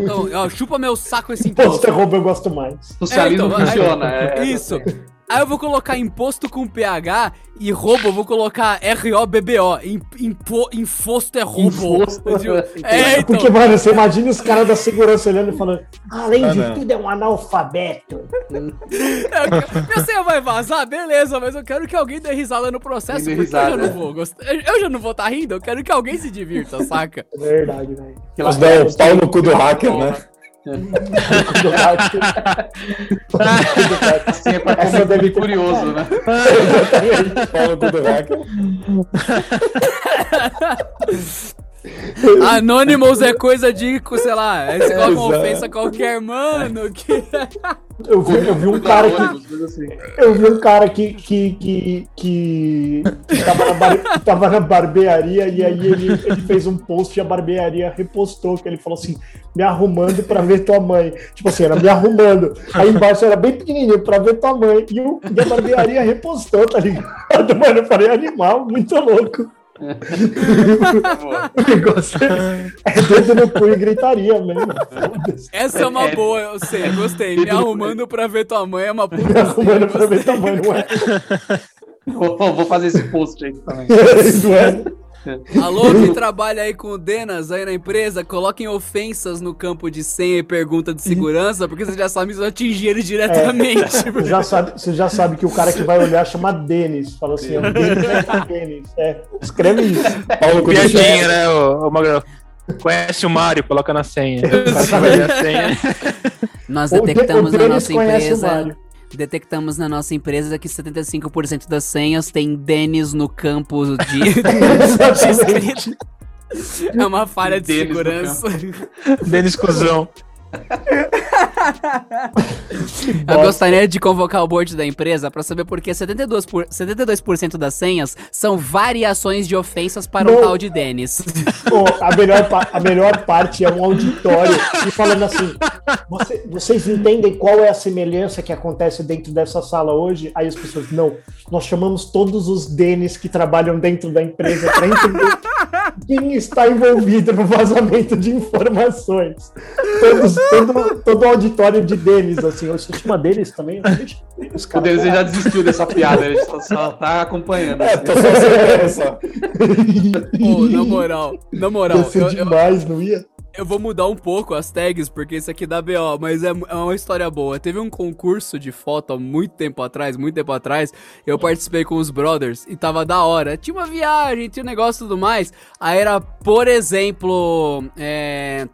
Então, ó, chupa meu saco esse Imposto imposto. é roubo, eu gosto mais. Socialismo É, então, funciona. é- Isso. Aí eu vou colocar imposto com PH e roubo eu vou colocar R-O-B-B-O. Im- impo- Enfosto é roubo. Eu digo, [laughs] É, então. Porque, mano, você imagina os caras da segurança olhando e falando, além Ah, de não. tudo, é um analfabeto. [laughs] Minha senha vai vazar, beleza, mas eu quero que alguém dê risada no processo, porque risada. eu já não vou gostar. Eu já não vou estar rindo, eu quero que alguém se divirta, saca? [laughs] É verdade, velho. Os pau no cu do hacker, né? Assim é pra Essa comer deve ter- curioso, né? Pau no cu do hacker. [laughs] [laughs] Anonymous é coisa de, sei lá, você coloca uma ofensa qualquer, mano, que... [laughs] Eu vi, eu vi um cara que. Eu vi um cara que, que, que, que, que tava, na bar- que tava na barbearia e aí ele, ele fez um post e a barbearia repostou, que ele falou assim, me arrumando pra ver tua mãe. Tipo assim, era me arrumando. Aí embaixo era bem pequenininho, pra ver tua mãe. E, o, e a barbearia repostou, tá ligado? [laughs] Mano, eu falei, animal, muito louco. O negócio é, é dedo no cu e gritaria mesmo. Foda-se. Essa é uma É. boa, eu sei, gostei. Me arrumando pra ver tua mãe é uma puta Me arrumando pra ver tua mãe, não é? Vou, vou fazer esse post aí também. Não [laughs] é? Alô, quem trabalha aí com o Denas aí na empresa, coloquem ofensas no campo de senha e pergunta de segurança, porque você já sabe que isso atingir ele diretamente. Você já, sabe, você já sabe que o cara que vai olhar chama Denis. Fala assim, é Denis, é Denis. É, escreve isso. Pau no cu do Piadinha, né, ô, ô Magrão? Conhece o Mário, coloca na senha. [laughs] Vai ver a senha. Nós O De- detectamos o na nossa o empresa. Detectamos na nossa empresa que 75% das senhas tem Denis no campo de. [laughs] É uma falha de Denis no segurança. Denis Cusão. [laughs] Eu gostaria de convocar o board da empresa para saber por que 72%, por, 72 das senhas são variações de ofensas para um Não. tal de Denis. Pô, [laughs] a, melhor, a melhor parte é um auditório e falando assim: "Você- vocês entendem qual é a semelhança que acontece dentro dessa sala hoje? Aí as pessoas, não, nós chamamos todos os Denis que trabalham dentro da empresa para entender [laughs] quem está envolvido no vazamento de informações. Todos, todo, todo o auditório de Denis, assim, você chama Denis também? Deixa Denis, O. Denis já desistiu dessa piada, ele só, só tá acompanhando. É, tô só. Pô, na moral, na moral, Ia ser eu, eu, demais, não ia? Eu vou mudar um pouco as tags, porque isso aqui dá BO, mas é, é uma história boa. Teve um concurso de foto há muito tempo atrás, muito tempo atrás, eu participei com os brothers e tava da hora. Tinha uma viagem, tinha um negócio e tudo mais. Aí era, por exemplo, é.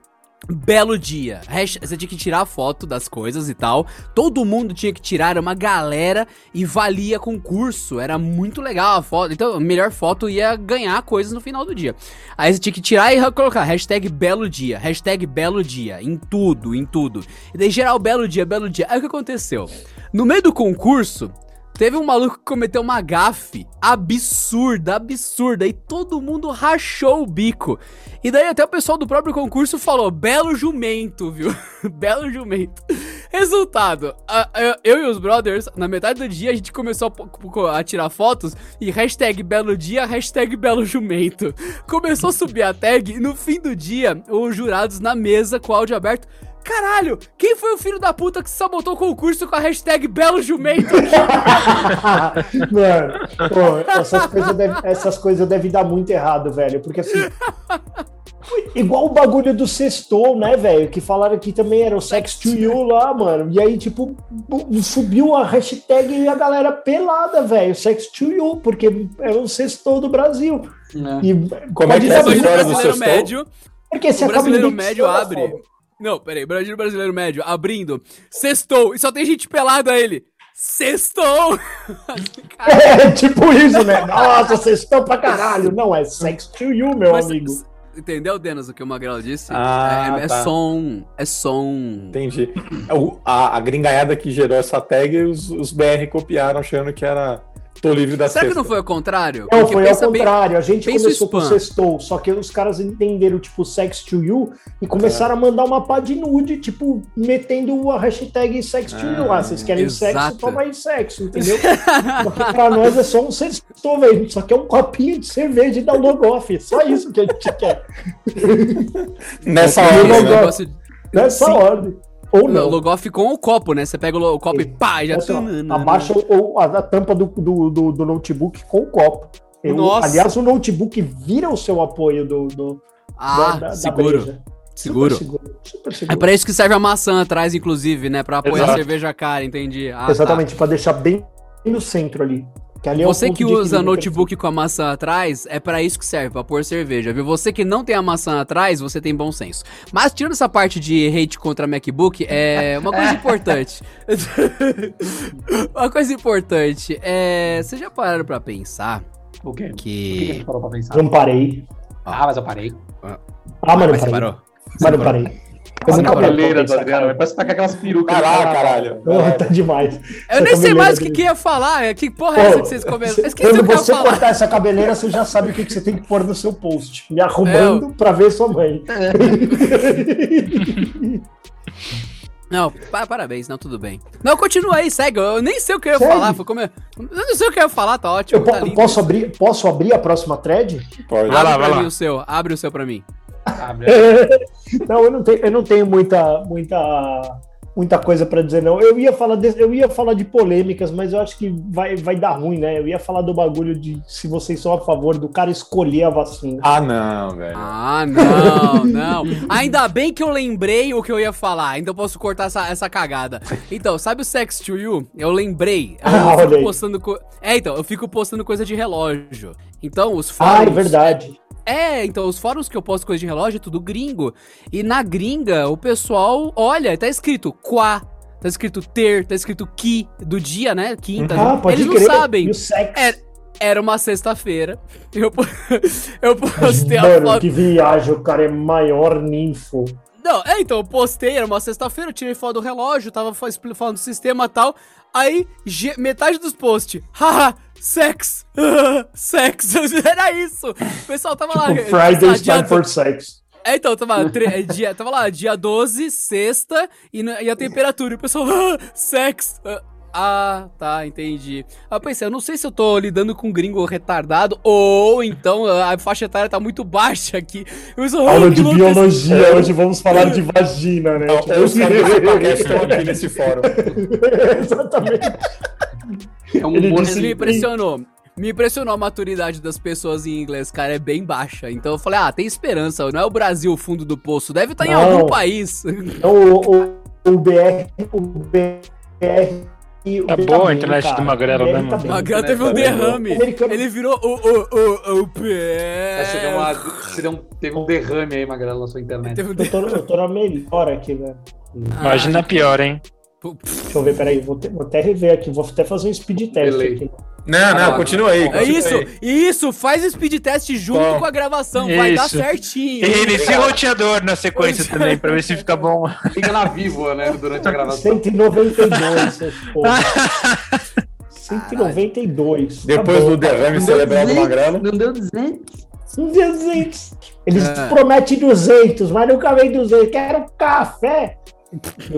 Belo dia. Você tinha que tirar foto das coisas e tal. Todo mundo tinha que tirar, era uma galera e valia concurso. Era muito legal a foto. Então, a melhor foto ia ganhar coisas no final do dia. Aí você tinha que tirar e colocar hashtag belo dia, hashtag belo dia, em tudo, em tudo. E daí geral belo dia, belo dia. Aí o que aconteceu? No meio do concurso, teve um maluco que cometeu uma gafe absurda, absurda, e todo mundo rachou o bico. E daí até o pessoal do próprio concurso falou, belo jumento, viu? [laughs] belo jumento. Resultado, a- a- eu e os brothers, na metade do dia, a gente começou a, a tirar fotos e hashtag belo dia, hashtag belo jumento. Começou a subir a tag e no fim do dia, os jurados na mesa com o áudio aberto. Caralho, quem foi o filho da puta que sabotou o concurso com a hashtag Belo Jumento? [laughs] Mano, pô, essas coisas devem essas coisas devem dar muito errado, velho. Porque assim. Igual o bagulho do sextou, né, velho? Que falaram que também era o sex to you lá, mano. E aí, tipo, subiu a hashtag e a galera pelada, velho. Sex to you, porque é o sextou do Brasil. né? E Como é que é o história do brasileiro sextou? médio, Porque se o acaba brasileiro de médio abre. Não, peraí, Brasil brasileiro médio abrindo, sextou, e só tem gente pelada ele. Sextou! [laughs] É tipo isso, né? Nossa, estão pra caralho. Não, é sex to you, meu Mas- amigo. Entendeu, Denas, o que o Magrelo disse? Ah, é, é tá. som, é som. Entendi. O- A, a gringaiada que gerou essa tag, os, os BR copiaram achando que era Tô livre da Será que sexta. não foi ao contrário? Não, Porque foi ao pensa bem- contrário. A gente começou com spam. sextou, só que os caras entenderam, tipo, sex to you e começaram a mandar uma pá de nude, tipo, metendo a hashtag sex to you. Ah, vocês querem exato. sexo? Toma aí sexo, entendeu? Porque pra nós é só um sextou, velho. Só que é um copinho de cerveja e da Logoff. Só isso que a gente quer. Nessa hora, né? Nessa ordem. Ou Não, não. Logoff com o copo, né? Você pega o o copo e pá, e já. Assim, ó, abaixa o- a, a tampa do, do, do, do notebook com o copo. Eu- Nossa. aliás, o notebook vira o seu apoio do, do, Ah, da- da- da seguro. breja. Seguro. Super seguro. Super É seguro. pra isso que serve a maçã atrás, inclusive, né? Pra apoiar Exato. a cerveja cara, entendi. Ah, tá. Exatamente, pra deixar bem no centro ali. Que ali é o Você que usa notebook com a maçã atrás, é pra isso que serve, pra pôr cerveja, viu? Você que não tem a maçã atrás, você tem bom senso. Mas tirando essa parte de hate contra MacBook, é uma coisa [laughs] importante. uma coisa importante, é... Vocês já pararam pra pensar O quê? O que, que a que... gente parou pra pensar? Não parei. Ah, mas eu parei. Ah, mas você parei. parou? Mas não parei. Eu parei pra cabeleira do Adriano, cara. parece que tá com aquelas perucas. Carnaval. caralho. Oh, tá demais. Eu Essa nem sei mais o que, que ia falar. Que porra é essa que vocês comeram? se- Esqueci Quando eu você falar. cortar essa cabeleira, você já sabe o que, que você tem que pôr no seu post. Me É, arrumando pra ver sua mãe. [laughs] Não, pa- parabéns, não, tudo bem. Não, continua aí, segue. Eu nem sei o que eu ia Segue. falar. Foi como eu... eu não sei o que eu ia falar, tá ótimo. Eu tá posso, abrir, posso abrir a próxima thread? Pode. Vai lá, Abre vai pra lá. mim o seu, abre o seu pra mim. Ah. [laughs] Não, eu não tenho, eu não tenho muita, muita, muita coisa pra dizer, não. Eu ia, falar de, eu ia falar de polêmicas, mas eu acho que vai, vai dar ruim, né? Eu ia falar do bagulho de se vocês são a favor do cara escolher a vacina. Ah, não, velho. Ah, não, não. Ainda bem que eu lembrei o que eu ia falar. Ainda eu posso cortar essa, essa cagada. Então, sabe o Sex to You? Eu lembrei. [laughs] Eu Ah, fico postando. Co... É, então, eu fico postando coisa de relógio. Então, os Ah, fóruns. é verdade. É, então, os fóruns que eu posto coisa de relógio é tudo gringo. E na gringa, o pessoal olha, tá escrito qua, tá escrito ter, tá escrito ki, do dia, né? Quinta. Ah, pode Eles não crer. sabem. E o sexo. É, Era uma sexta-feira. Eu, [laughs] eu postei a Mano, foto. que viagem, o cara é maior ninfo. Não, é, então, eu postei, era uma sexta-feira, eu tirei foto do relógio, tava falando do sistema e tal. Aí, metade dos posts, [laughs] haha, sex, [laughs] sex, [laughs] era isso. O pessoal tava lá. Tipo, sei lá, Friday's dia time for sex. É, então, tava, tre- [laughs] dia, tava lá, dia 12, sexta, e, na- e a temperatura. E o pessoal, ah, sex. Ah, Ah, tá, entendi. Aí eu pensei, eu não sei se eu tô lidando com um gringo retardado, ou então a faixa etária tá muito baixa aqui. Eu sou, ah, Aula que de biologia, hoje vamos falar de vagina, né? Não, Os caras do podcast estão aqui nesse fórum. Exatamente. É um Ele disse- me impressionou. Me impressionou a maturidade das pessoas em inglês, cara, é bem baixa. Então eu falei, ah, tem esperança, não é o Brasil o fundo do poço, deve estar em Não. algum país. Então, o, o, o BR, o BR. o Tá boa a internet cara. do Magrelo, né, tá mano? bem. O Magrelo teve um Tá derrame. Ele virou o, o, o, o pé. Você, deu uma, você deu um, teve um derrame aí, Magrela, na sua internet. Um Eu tô, eu tô na melhor aqui, velho. Imagina pior, hein? Deixa eu ver, peraí, vou, te- vou até rever aqui, vou até fazer um speed test Delay. aqui. Não, não, continua aí. É continua isso, aí. isso, faz o speed test junto Bom. com a gravação, vai dar Isso. certinho. E inicia o roteador na sequência também, pra ver se fica bom. Fica na vivo, né, durante a gravação. 192, seus porra. [laughs] 192. Depois Tá bom. do derrame cerebral do Magrelo. Não deu 200. Um 200. Eles É. prometem 200, mas nunca vem 200. Quero café.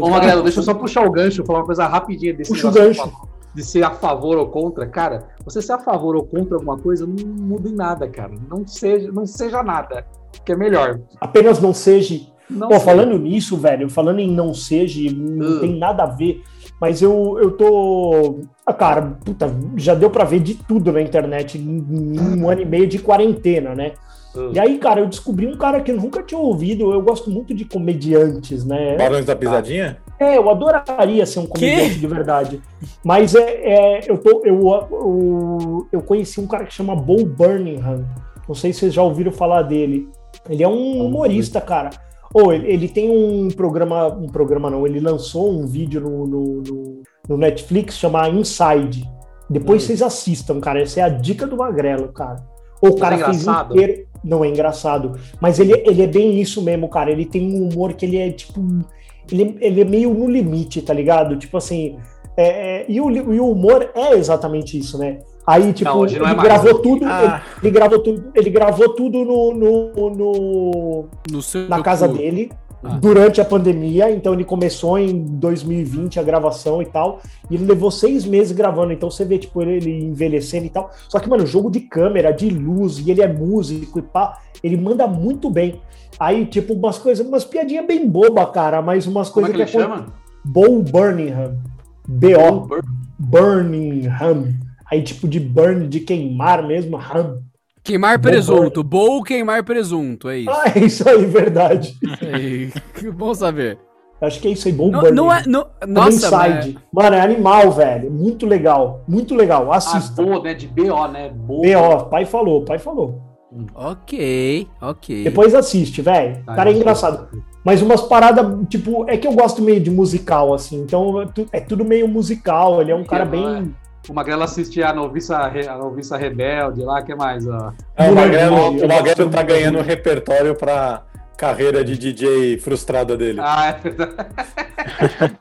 Ô, Magrelo, deixa eu só puxar o gancho, falar uma coisa rapidinha desse Puxa o gancho. de ser a favor ou contra, cara, você ser a favor ou contra alguma coisa não muda em nada, cara. Não seja, não seja nada, que é melhor. Apenas não seja. Não Pô, seja. falando nisso, velho, falando em não seja, não Uh. tem nada a ver. Mas eu, eu tô. Ah, cara, puta, já deu pra ver de tudo na internet em um ano e meio de quarentena, né? Uh. E aí, cara, eu descobri um cara que eu nunca tinha ouvido. Eu gosto muito de comediantes, né? Barões da Pisadinha? É, eu adoraria ser um comediante de verdade. Mas é, é, eu, tô, eu, eu, eu conheci um cara que chama Bo Birmingham. Não sei se vocês já ouviram falar dele. Ele é um humorista, cara. Ou ele, ele tem um programa, um programa não, ele lançou um vídeo no, no, no- no Netflix chamado Inside. Depois Hum. vocês assistam, cara. Essa é a dica do Magrelo, cara. O cara é fez engraçado? inteiro. Não é engraçado. Mas ele, ele é bem isso mesmo, cara. Ele tem um humor que ele é tipo. Ele, ele é meio no limite, tá ligado? Tipo assim. é- é, e, o, li- e o humor é exatamente isso, né? Aí, tipo, Não, é ele mais. gravou tudo. Ah. Ele, ele gravou tudo. Ele gravou tudo no, no- no, No seu na casa cu. dele Ah. durante a pandemia. Então ele começou em 2020 a gravação e tal. E ele levou seis meses gravando. Então você vê, tipo, ele, ele envelhecendo e tal. Só que, mano, jogo de câmera, de luz, e ele é músico e pá, ele manda muito bem. Aí, tipo, umas coisas, umas piadinhas bem boba, cara, mas umas Como é coisas que ele acon- chama? Bo Birmingham. B-O. Birmingham. Aí, tipo, de burn, de queimar mesmo, ham. Queimar presunto. Bowl queimar presunto, é isso. Ah, é [laughs] isso aí, verdade. Aí, que [laughs] bom saber. Acho que é isso aí, Bo Não, não é. Não, Tá nossa, mas, Inside. Mano, é animal, velho. Muito legal. Muito legal. Ah, Assista. Bo, né? De BO, né? Bo. B.O. Pai falou, pai falou. ok, ok. Depois assiste, velho. O Tá, cara é engraçado. Mas umas paradas, tipo, é que eu gosto meio de musical, assim. Então é tu- é tudo meio musical. Ele é um cara bem. O Magrelo assiste a noviça, a noviça rebelde lá, que mais? Ó. É, o Magrelo, o Magrelo tá do- ganhando repertório pra carreira de DJ frustrada dele. Ah, é verdade. [laughs]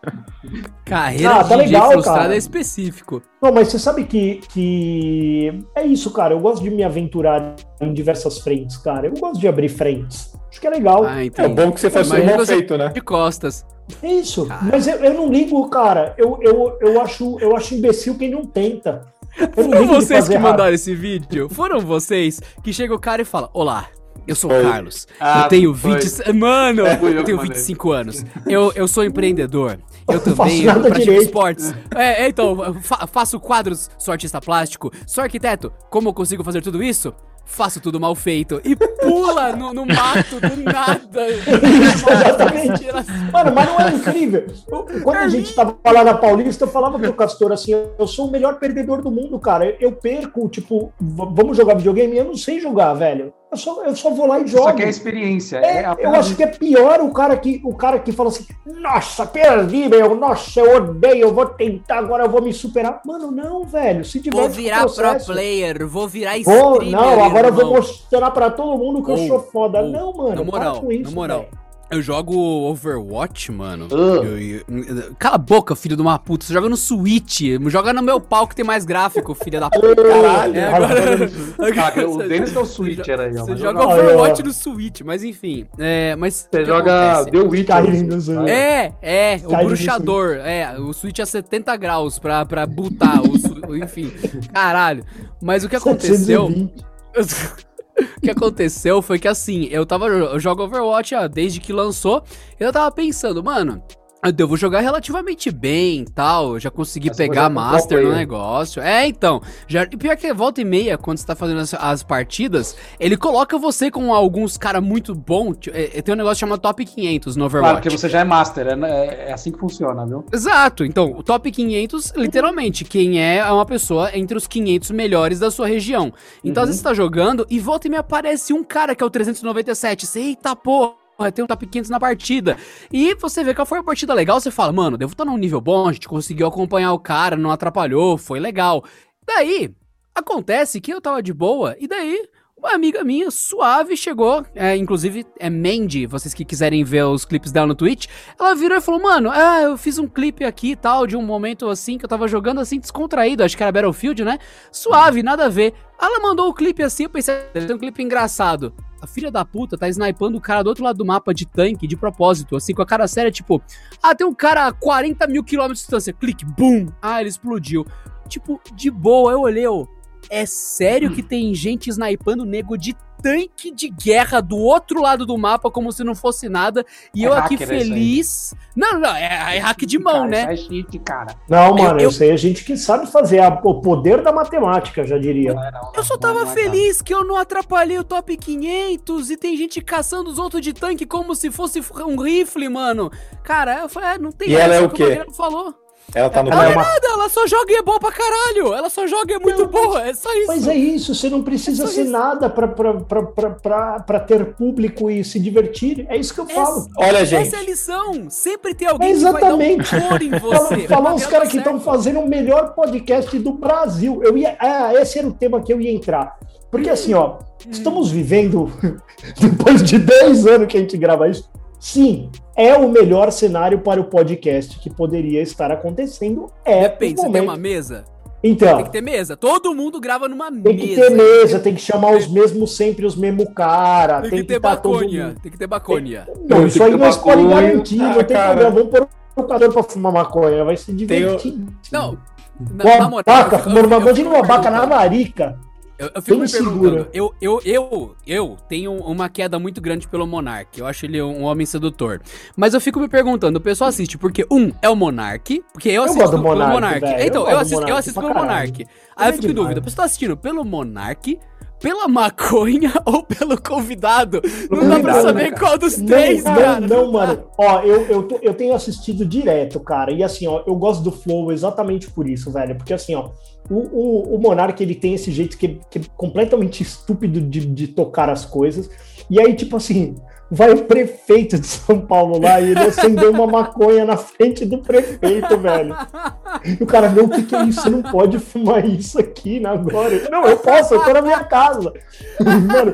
Carreira Ah, tá de DJ legal, frustrada cara. é específico. Não, mas você sabe que, que. É isso, cara. Eu gosto de me aventurar em diversas frentes, cara. Eu gosto de abrir frentes. Acho que é legal. Ah, É bom que você faz tudo Imagina mal feito, né? De costas. É isso. Cara. Mas eu, eu não ligo, cara. Eu, eu, eu, acho, eu acho imbecil quem não tenta. Eu Foram vocês que errado. mandaram esse vídeo? Foram vocês que chega o cara e fala: Olá, eu sou o Foi. Carlos. Ah, eu tenho foi. 20. Mano, Fui eu eu tenho mandei. 25 anos. Eu, eu sou empreendedor. Eu faço também nada pratico direito. esportes. É, é, então, eu fa- faço quadros, sou artista plástico, sou arquiteto. Como eu consigo fazer tudo isso? Faço tudo mal feito. E pula no, no mato do nada. exatamente. Mano, mas não é incrível. Quando a gente tava lá na Paulista, eu falava pro Castor assim: eu sou o melhor perdedor do mundo, cara. Eu perco, tipo, vamos jogar videogame? Eu não sei jogar, velho. Eu só, eu só vou lá e jogo. Isso aqui é experiência. É, É, a eu acho que é pior o cara que o cara que fala assim: Nossa, perdi, meu, nossa, eu odeio, eu vou tentar, agora eu vou me superar. Mano, não, velho. Se Vou com o virar pro player, vou virar Vou, streamer. não, agora eu vou irmão. mostrar pra todo mundo que eu Ou- sou foda. ou, não, mano. na moral, com isso, na moral. velho. Eu jogo Overwatch, mano. Ah. Eu- eu- cala a boca, filho de uma puta. Você joga no Switch. Joga no meu pau que tem mais gráfico, filha da puta. Caralho. É, agora, [laughs] Cara, o que é o Switcher aí, ó. Você joga eu não- Overwatch no Switch, mas enfim. É, mas Você joga acontece? The Witcher. Switch. É, é, o no bruxador. É, o Switch a 70 graus pra, pra botar. O, enfim, caralho. Mas o que aconteceu. [laughs] 720. O que aconteceu foi que assim, eu tava. Eu jogo Overwatch desde que lançou. Eu tava pensando, mano. Eu devo jogar relativamente bem e tal. eu Já consegui Mas pegar Master no negócio. É, então. Já, pior que volta e meia, quando você tá fazendo as, as partidas, ele coloca você com alguns caras muito bons. É, é, tem um negócio chamado Top 500 no Overwatch. Claro, porque você já é master, é, é- é assim que funciona, viu? Exato. Então, o top 500, literalmente, quem é uma pessoa entre os 500 melhores da sua região. Então, às vezes você tá jogando e volta e me aparece um cara que é o 397. Você, eita porra. Tem um top 500 na partida. E você vê que foi uma partida legal, você fala, mano, devo estar num nível bom, a gente conseguiu acompanhar o cara, não atrapalhou, foi legal. Daí, acontece que eu tava de boa, e daí Uma amiga minha, suave, chegou, é, inclusive é Mandy, vocês que quiserem ver os clipes dela no Twitch, ela virou e falou, mano, ah, eu fiz um clipe aqui e tal, de um momento assim, que eu tava jogando assim, descontraído, acho que era Battlefield, né? Suave, nada a ver. Ela mandou o clipe assim, eu pensei, deve ter um clipe engraçado. A filha da puta tá snipando o cara do outro lado do mapa de tanque, de propósito, assim, com a cara séria, tipo, ah, tem um cara a 40 mil quilômetros de distância, clique, boom, ah, ele explodiu. Tipo, de boa, eu olhei, eu, é sério que tem gente snipando nego de tanque de guerra do outro lado do mapa como se não fosse nada e É eu aqui feliz. Não, não, é, é hack de mão, Cara, né? é cheat, cara. Não, mano, eu- isso aí é gente que sabe fazer a- o poder da matemática, eu já diria. Não é, não, Eu só não, tava não é, feliz que eu não atrapalhei o top 500 e tem gente caçando os outros de tanque como se fosse um rifle, mano. Cara, eu falei, é, não tem E ela é o que quê? Magrelo falou. Ela tá no Ela é uma- Nada, ela só joga e é boa pra caralho. Ela só joga e é muito boa, é só isso. Mas é isso, você não precisa É ser isso. nada pra- pra- pra- pra- pra pra ter público e se divertir. É isso que eu falo. Olha, gente. Essa é a lição. Sempre tem alguém Exatamente. que vai dar um em [laughs] Falou, você. falou os caras que estão fazendo o melhor podcast do Brasil. Eu ia, ah, esse era o tema que eu ia entrar. Porque assim, ó, estamos vivendo, [laughs] depois de 10 anos que a gente grava isso, sim, é o melhor cenário para o podcast que poderia estar acontecendo. É Depende, você tem uma mesa? Então, Tem que ter mesa. Todo mundo grava numa tem mesa. que ter mesa, tem que chamar os mesmos sempre, os mesmos cara, Tem que ter tá baconha. mundo- Tem que ter baconha. Não, Tem isso aí ter nós pode garantir, não Ah, tem cara. problema. Vamos pôr o jogador pra fumar maconha, vai ser Tem o- divertido. Não. Na, Uma na moral, eu fumando uma eu imagina fico uma vaca na perguntando. Eu, eu fico Bem me segura. perguntando, eu, eu, eu, eu tenho uma queda muito grande pelo Monark. Eu acho ele um homem sedutor. Mas eu fico me perguntando, o pessoal assiste porque, um, é o Monark. Porque eu Eu assisto gosto do pelo Monark, Monark. velho, eu Então, eu do assisto, eu Monark assisto pra pelo caralho. Monark. Aí Ele eu é fico em dúvida, você tá assistindo pelo Monark, pela maconha [laughs] ou pelo convidado? Não dá pra convidado, saber né, qual dos Não, três, não, cara. não, dá. mano. Ó, eu, eu, tô- eu tenho assistido direto, cara. E assim, ó, eu gosto do Flow exatamente por isso, velho. Porque assim, ó, o, o, o Monark, ele tem esse jeito que, que é completamente estúpido de, de tocar as coisas. E aí, tipo assim, vai o prefeito de São Paulo lá e ele acendeu uma maconha na frente do prefeito, velho. E o cara, meu, o que, que é isso? Você não pode fumar isso aqui né, agora. Eu, Não, eu posso, eu tô na minha casa. Mano,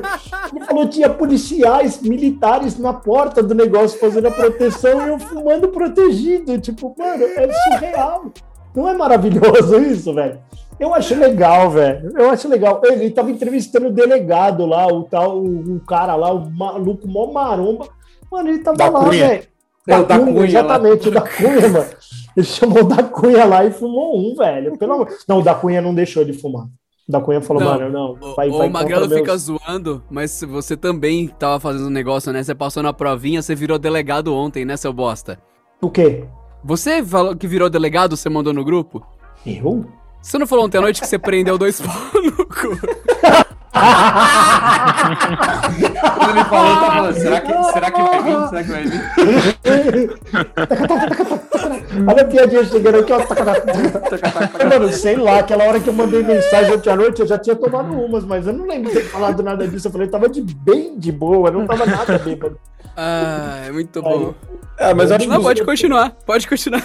ele falou que tinha policiais militares na porta do negócio fazendo a proteção e eu fumando protegido. Tipo, mano, é surreal. Não é maravilhoso isso, velho? Eu acho legal, velho. Eu acho legal. Ele tava entrevistando o delegado lá, o tal, o, o cara lá, o maluco mó maromba. Mano, ele tava Da lá, velho. É, o da Cunha lá. exatamente, o da Cunha, mano. Ele chamou o da Cunha lá e fumou um, velho. Pelo amor... Não, o da Cunha não deixou de fumar. O da Cunha falou, Não, mano, não. O, vai, o vai Magrelo fica meus- zoando, mas você também tava fazendo um negócio, né? Você passou na provinha, você virou delegado ontem, né, seu bosta? O quê? Você falou que virou delegado, você mandou no grupo? Eu? Você não falou ontem à noite que você prendeu dois pau no cu? Quando ele falou, eu tava falando, será que, será que vai vir? Será que vai vir? Olha a piadinha chegando aqui, ó. Mano, sei lá, aquela hora que eu mandei mensagem ontem à noite, eu já tinha tomado umas, mas eu não lembro de ter falado nada disso. Eu falei, tava de bem de boa, não tava nada bêbado. Ah, é muito bom. É, mas acho, Não, que, pode continuar, pode continuar.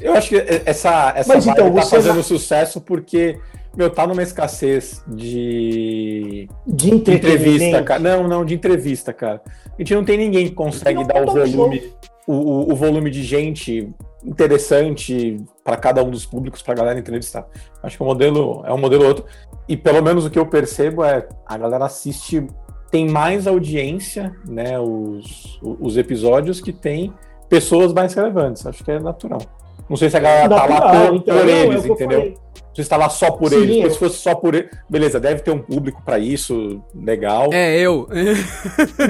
Eu acho que essa, essa Mas então, tá fazendo vai- sucesso porque, meu, tá numa escassez de, De entrevista, cara. Não, não, de entrevista, cara. A gente não tem ninguém que consegue dar o volume, o, o, o volume de gente interessante para cada um dos públicos para galera entrevistar. Acho que o modelo é um modelo outro. E pelo menos o que eu percebo é a galera assiste, tem mais audiência, né, os, os episódios que tem pessoas mais relevantes. Acho que é natural. Não sei se a galera tá lá por, então, por não, é eles, eu entendeu? falei. Não sei se tá lá só por Sim, eles. Porque eu- se fosse só por eles, beleza, deve ter um público para isso, legal. É, eu. [laughs]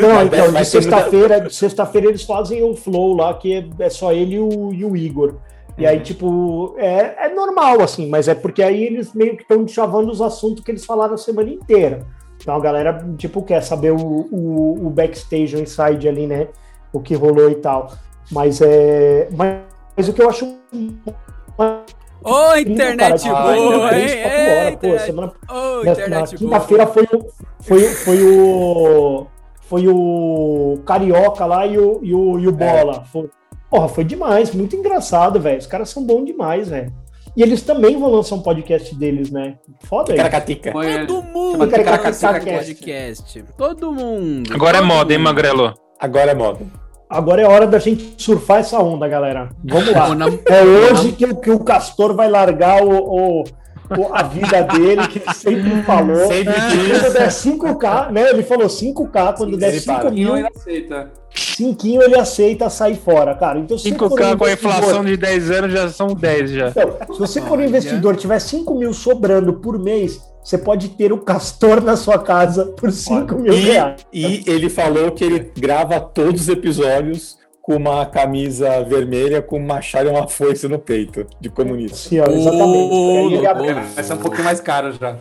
Não, Mas então, de sexta-feira, de sexta-feira eles fazem o flow lá, que é, é só ele e o, e o Igor. E Uhum. aí, tipo, é, é normal, assim, mas é porque aí eles meio que estão chavando os assuntos que eles falaram a semana inteira. Então a galera, tipo, quer saber o, o, o backstage, o inside ali, né? O que rolou e tal. Mas é. Mas, mas o que eu acho. Ô, internet cara, boa, hein? três, horas, pô, internet- semana Ô, na, na internet boa. quinta-feira foi o, foi, foi o. Foi o Carioca lá e o, e o, e o Bola. Foi, porra, foi demais, muito engraçado, velho. Os caras são bons demais, velho. E eles também vão lançar um podcast deles, né? Foda aí. Caracatica. Todo mundo Chama vai Ticaracatica lançar Cast. podcast. Todo mundo. Agora é todo moda, hein, mundo. Magrelo? Agora é moda. Agora é hora da gente surfar essa onda, galera. Vamos lá. É hoje que, o- que o Castor vai largar o- o- a vida dele, que ele sempre falou. Sempre Quando quis. der 5K, né? Ele falou 5K, quando der ele 5 para. mil, ainda aceita. 5 ele aceita sair fora, cara. Então, se for um 5K com a inflação de 10 anos já são 10 já. Então, se você for um investidor tiver 5 mil sobrando por mês, você pode ter o Castor na sua casa por 5 mil reais. E ele falou que ele grava todos os episódios com uma camisa vermelha com um machado e uma foice no peito, de comunista. Sim, ó, exatamente. Aí ele Vai ser um pouquinho mais caro já.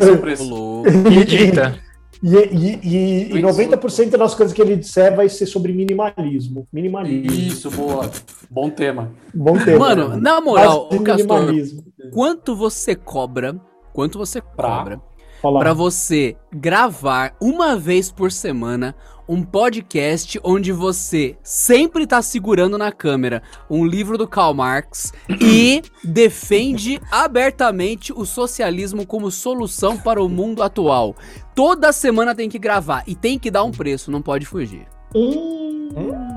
Todo preço. E. E, e, e, e 90% das coisas que ele disser vai ser sobre minimalismo. Minimalismo. Isso, boa. Bom tema. Bom tema. Mano, né? na moral, o Castor, minimalismo. quanto você cobra? Quanto você cobra Fala. pra você gravar uma vez por semana um podcast onde você sempre tá segurando na câmera um livro do Karl Marx [clears throat] e defende abertamente o socialismo como solução para o mundo atual. Toda semana tem que gravar e tem que dar um preço, não pode fugir. Hum,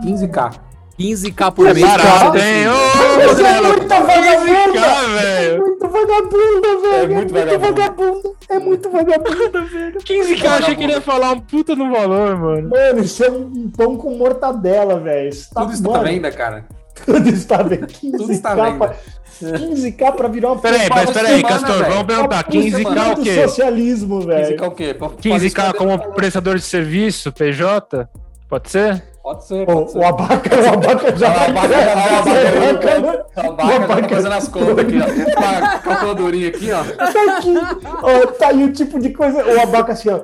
15k. 15k por É mês. barato, cara. hein? Ô, Você é muita vagabunda! 15K, É velho! muito vagabunda, velho! É muito vagabunda! É muito vagabunda, velho! 15k, eu achei que ele ia falar um puta no valor, mano. Mano, isso é um pão com mortadela, velho. Isso tá- Tudo está à venda, cara. Tudo está vendo. Tudo está à 15k venda. pra, 15k pra virar uma Peraí, mas peraí, Castor, velho. vamos perguntar. puta 15k o do quê? socialismo, velho. 15k o quê? Pra- 15k como prestador de serviço, PJ? Pode ser? Pode ser, pode O, ser. o abaca, o abaca já O abaca já tá O abaca- tá abaca- fazendo as contas aqui, ó. Com a calculadorinha aqui, ó. [laughs] tá aqui. Ó, tá aí o tipo de coisa. O abaca assim, ó.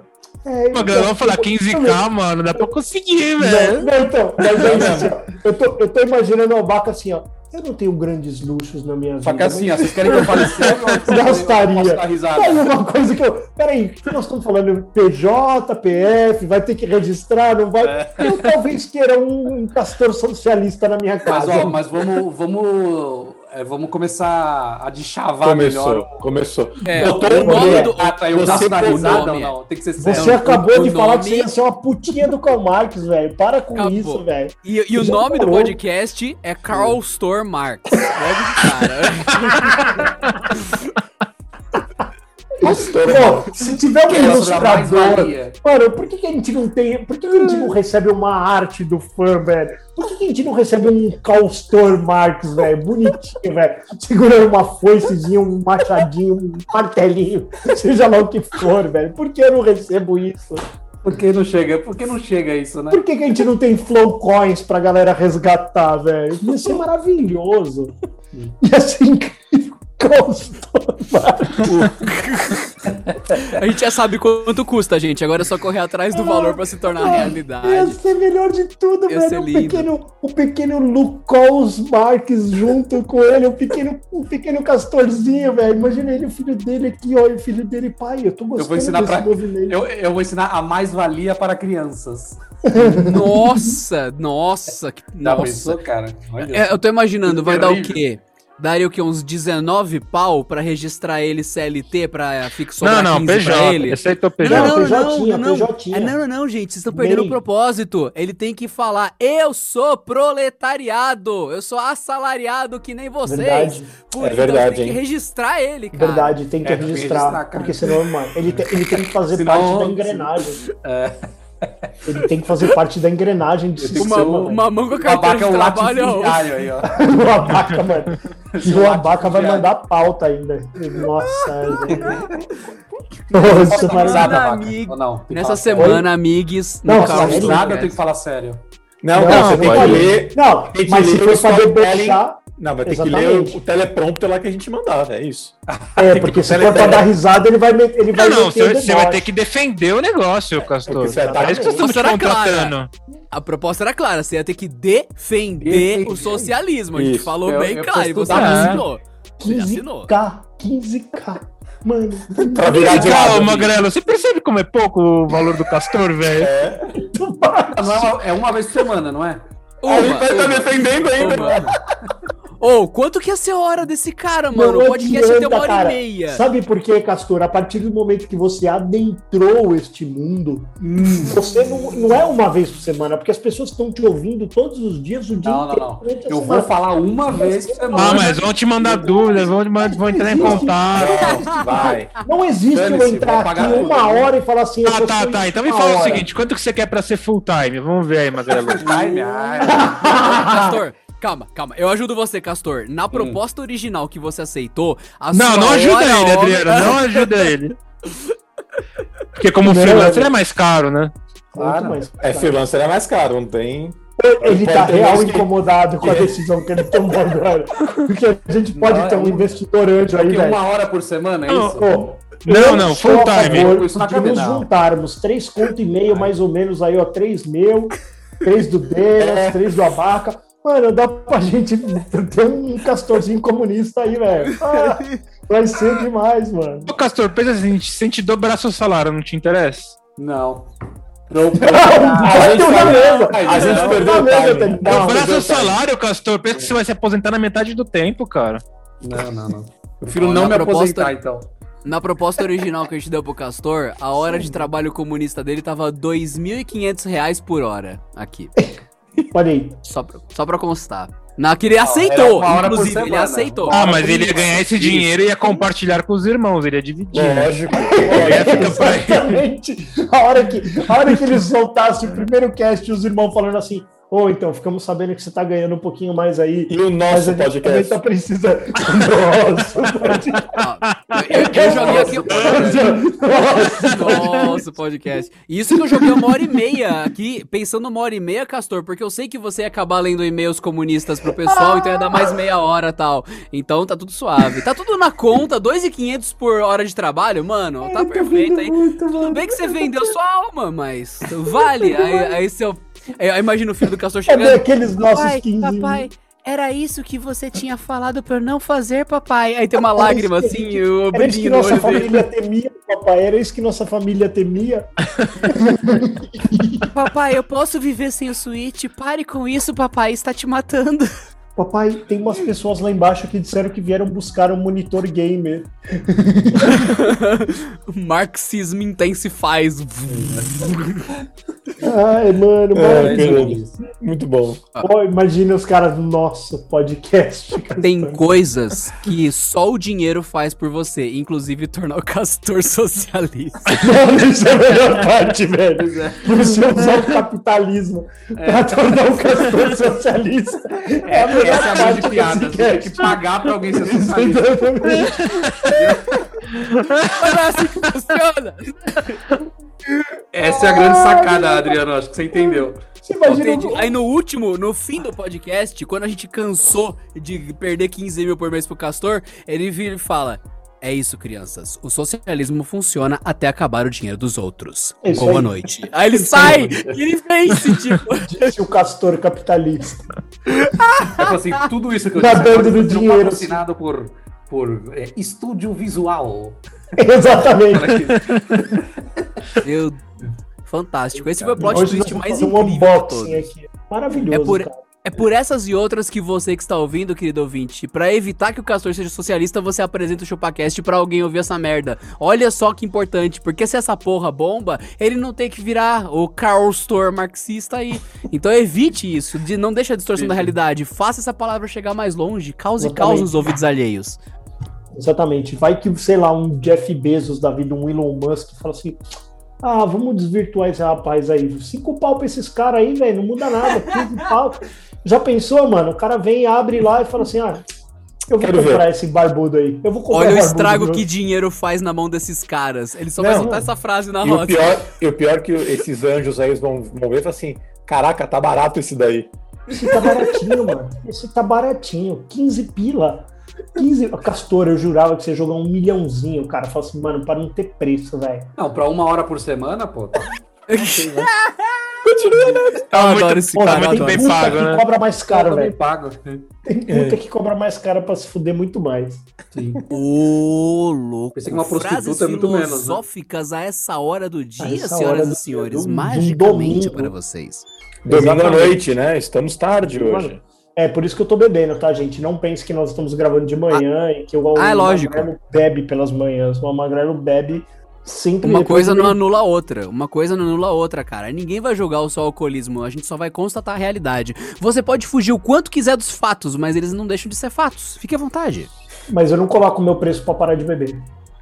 É, Magrelo, vamos falar 15k, mano. Dá pra conseguir, Não, velho. não, então, mas é isso, assim, ó. Eu tô, eu tô imaginando o Abaca assim, ó. Eu não tenho grandes luxos na minha vida. Só que assim, mas vocês querem que eu fale [laughs] sério Gastaria. uma coisa que eu. Peraí, nós estamos falando PJ, PF, vai ter que registrar, não vai. É. Eu talvez queira um, um castor socialista na minha Mas, casa. ó, mas vamos, vamos, é, vamos começar a deschavar melhor. Começou, começou. É, Eu tô- o nome do. Ah, tá, eu Você pô- risada não? Tem que ser Você sério. acabou o de falar que você ia ser uma putinha do Karl Marx, velho. Para com Acabou. isso, velho. E, e o nome do falou. podcast é Carl Store Marx. Logo de cara. [laughs] Pô, se tiver um Que é sobre a ilustrador. mais-valia. Mano, por que, que a gente não tem. Por que, que a gente não recebe uma arte do fã, velho? Por que, que a gente não recebe um Calstor Marx, velho? Bonitinho, velho. Segurando uma foicezinha, um machadinho, um martelinho, [laughs] seja lá o que for, velho. Por que eu não recebo isso? Por que não chega? Por que não chega isso, né? Por que, que a gente não tem flow coins pra galera resgatar, velho? Ia ser maravilhoso. Ia ser incrível. [laughs] A gente já sabe quanto custa, gente. Agora é só correr atrás do valor pra se tornar Ia realidade. ser melhor de tudo, Ia velho. O lindo. pequeno, o pequeno Lucas Marques junto com ele, o pequeno, o pequeno Castorzinho, velho. Imagina ele, o filho dele aqui, ó, e o filho dele, pai. Eu tô gostando Eu vou ensinar desse pra. movimento. Eu, eu vou ensinar a mais-valia para crianças. [laughs] Nossa, nossa, que- nossa. pensou, cara? Olha É, eu tô imaginando, vai dar o quê? Daria o quê? Uns 19 pau pra registrar ele CLT pra fixar Não, não, 15 pra PJ. ele? Aceitou Não, PJ. não, não, PJ, não, não, não. PJ. É, não, não, não, gente, vocês estão perdendo Nem. o propósito. Ele tem que falar, eu sou proletariado, eu sou assalariado que nem vocês. Verdade, Por É isso verdade, tem que registrar ele, cara. verdade, tem que É, que registrar, porque senão, mano, ele, tem- ele tem que fazer [laughs] Senão- parte da engrenagem. [laughs] É. Ele tem que fazer parte da engrenagem do Uma, sistema, velho. uma mão com a O carteira é de trabalho. ó. latifundiário aí, ó. [laughs] O Abaca, mano. E o Abaca vai mandar pauta ainda. Nossa. [laughs] Nossa. Ou não? Nessa semana, amigues, Não? Store Risada, eu tenho que falar sério. Não, Não, não, você tem que ler. Não, mas se for pra debochar, Não, vai ter que Exatamente. ler o, o teleprompter lá que a gente mandava, é isso. é, porque se for pra dar risada, ele vai, met- ele vai Não, não, meter você, você vai ter que defender o negócio, Castor. porque você tá- É isso que Nossa, era clara. contratando. A proposta era clara, você ia ter que defender o socialismo. A gente Isso. falou Eu- bem eu claro, e você assinou. Você assinou. 15k, 15k. Mano, Pra virar de Calma, lado. Magrelo, você percebe como é pouco o valor do Castor, [laughs] velho? Não é, uma, é uma vez por semana, não é? Uma, Aí vai estar defendendo ainda. Ô, quanto que ia ser a hora desse cara, mano? Não o podcast ia ter adianta, uma hora cara. e meia. Sabe por quê, Castor? A partir do momento que você adentrou este mundo, você não, não é uma vez por semana, porque as pessoas estão te ouvindo todos os dias, o dia Não, não, inteiro. não. a Eu semana. vou falar uma vez por Ah, semana. mas vão te mandar dúvidas, vão, vão entrar em contato. Não, vai. Não existe eu entrar aqui uma hora e falar assim. eu Tá, tá, tá. Então me fala o hora. seguinte: quanto que você quer pra ser full time? Vamos ver aí, Magrelo. Time, ai. [laughs] Castor, calma, calma. Eu ajudo você, Castor. Na proposta original que você aceitou, a Não, sua não ajuda hora, ele, hora- Adriano. Não ajuda ele. Porque como Não, freelancer é mais caro, né? Muito mais. É freelancer é mais caro, não tem. Ele tá real uns que- incomodado com a decisão que ele tomou agora. Porque a gente pode Não, ter é um um- investidor anjo aí, Porque velho. uma hora por semana, é Não, isso? Pô, Não, não, full time. nos não. juntarmos três conto e meio, mais ou menos, aí, ó, três meu, três do Denas, É. três do Abaca. Mano, dá pra gente ter um castorzinho comunista aí, velho. Ah, [laughs] vai ser demais, mano. Ô, Castor, pensa assim: se a gente dobrar seu salário, não te interessa? Não. A gente, Vai ter uma mesa. a gente Não, perdeu o mesa, time. não, dobrar seu salário, Castor, pensa que você vai se aposentar na metade do tempo, cara. Não, não, não. Eu prefiro não na me proposta- aposentar, então. Na proposta original que a gente deu pro Castor, a hora de trabalho comunista dele tava 2.500 reais por hora aqui. Olha aí. Só pra, só pra constar. Na que ele aceitou, hora por inclusive, ele aceitou. Ah, mas ele ia ganhar esse dinheiro e ia compartilhar com os irmãos, ele ia dividir. né? Lógico. Ele. Exatamente. A hora que, a hora que eles soltassem o primeiro cast, os irmãos falando assim: Ô, então, ficamos sabendo que você tá ganhando um pouquinho mais aí. E o Mas nosso a gente podcast. tá precisando. Nossa, podcast. [laughs] Eu, eu joguei aqui. Nossa, podcast. Isso que eu joguei uma hora e meia aqui, pensando uma hora e meia, Castor, porque eu sei que você ia acabar lendo e-mails comunistas pro pessoal, então ia dar mais meia hora e tal. Então tá tudo suave. Tá tudo na conta, 2.500 por hora de trabalho, mano, tá perfeito aí. Tudo bem que você vendeu sua alma, mas vale. Aí, aí seu. Aí, imagina o filho do Castor Cadê chegando. aqueles nossos Papai, 15 papai, era isso que você tinha falado pra eu não fazer, papai. Aí tem uma lágrima assim, gente- o Era isso que nossa família temia, papai. Era isso que nossa família temia. [laughs] Papai, eu posso viver sem o Switch? Pare com isso, papai, está te matando. Papai, tem umas pessoas lá embaixo que disseram que vieram buscar um monitor gamer. [laughs] Marxismo intensifies. Ai, mano, É, mano. Muito bom. Pô, imagina os caras do nosso podcast. Tem coisas que só o dinheiro faz por você, inclusive tornar o castor [laughs] socialista. Mano, isso é a melhor parte, velho. Você usar o capitalismo pra tornar o castor socialista. É a melhor Essa é a parte grande piada. Você tem que [laughs] pagar pra alguém ser socialista. Exatamente. Mas é assim que funciona. Essa é a grande sacada, Adriano. Acho que você entendeu. Você imagina. Aí no último, no fim do podcast, quando a gente cansou de perder 15 mil por mês pro Castor, ele vira e fala: É isso, crianças. O socialismo funciona até acabar o dinheiro dos outros. É isso Boa aí. noite. Aí ele [laughs] sai e ele vence, [laughs] tipo. disse o castor capitalista. Tipo assim, tudo isso que eu Nadando no está dinheiro. patrocinado por, por é, estúdio visual. [laughs] Exatamente. Meu. Fantástico. Esse foi o plot Hoje twist mais um incrível todos. unboxing aqui. Maravilhoso, É por- cara. É por essas e outras que você que está ouvindo, querido ouvinte, pra evitar que o Castor seja socialista, você apresenta o ChupaCast pra alguém ouvir essa merda. Olha só que importante, porque se essa porra bomba, ele não tem que virar o Carl Store marxista aí. Então evite isso, de, não deixa a distorção da realidade, faça essa palavra chegar mais longe, cause Exatamente. caos nos ouvidos alheios. Exatamente. Vai que, sei lá, um Jeff Bezos da vida, um Elon Musk, fala assim: ah, vamos desvirtuar esse rapaz aí. Cinco pau pra esses caras aí, velho, não muda nada. 15 pau. [laughs] Já pensou, mano? O cara vem, abre lá e fala assim: ah, eu vou Quero comprar esse barbudo aí. Eu vou comprar Olha o barbudo, estrago viu? que dinheiro faz na mão desses caras. Ele só vai Não. soltar essa frase na E o roda. pior, e o pior que esses anjos aí vão, vão ver e falar assim: caraca, tá barato esse daí. Esse tá baratinho, mano. Esse tá baratinho. 15 pila. 15. Castor, eu jurava que você ia jogar um milhãozinho, cara. Fala assim, mano, para não ter preço, velho. Não, pra uma hora por semana, pô. tá- Eu adoro esse Pô, cara. mas eu tem adoro. bem puta pago, que né? cobra mais caro, velho. pago. Tem puta que cobra mais caro pra se fuder muito mais. Sim. [laughs] Ô, louco. Pensei que uma prostituta Frases é muito menos, né? filosóficas a essa hora do dia, essa senhoras hora do e senhores. dia, do- magicamente domingo. para vocês. Domingo à noite, né? Estamos tarde hoje. É por isso que eu tô bebendo, tá, gente? Não pense que nós estamos gravando de manhã e que o, Ah, é o lógico. Magrelo bebe pelas manhãs. O Magrelo bebe sempre. Uma coisa não anula a outra. Uma coisa não anula a outra, cara. Ninguém vai jogar o seu alcoolismo. A gente só vai constatar a realidade. Você pode fugir o quanto quiser dos fatos, mas eles não deixam de ser fatos. Fique à vontade. Mas eu não coloco o meu preço pra parar de beber.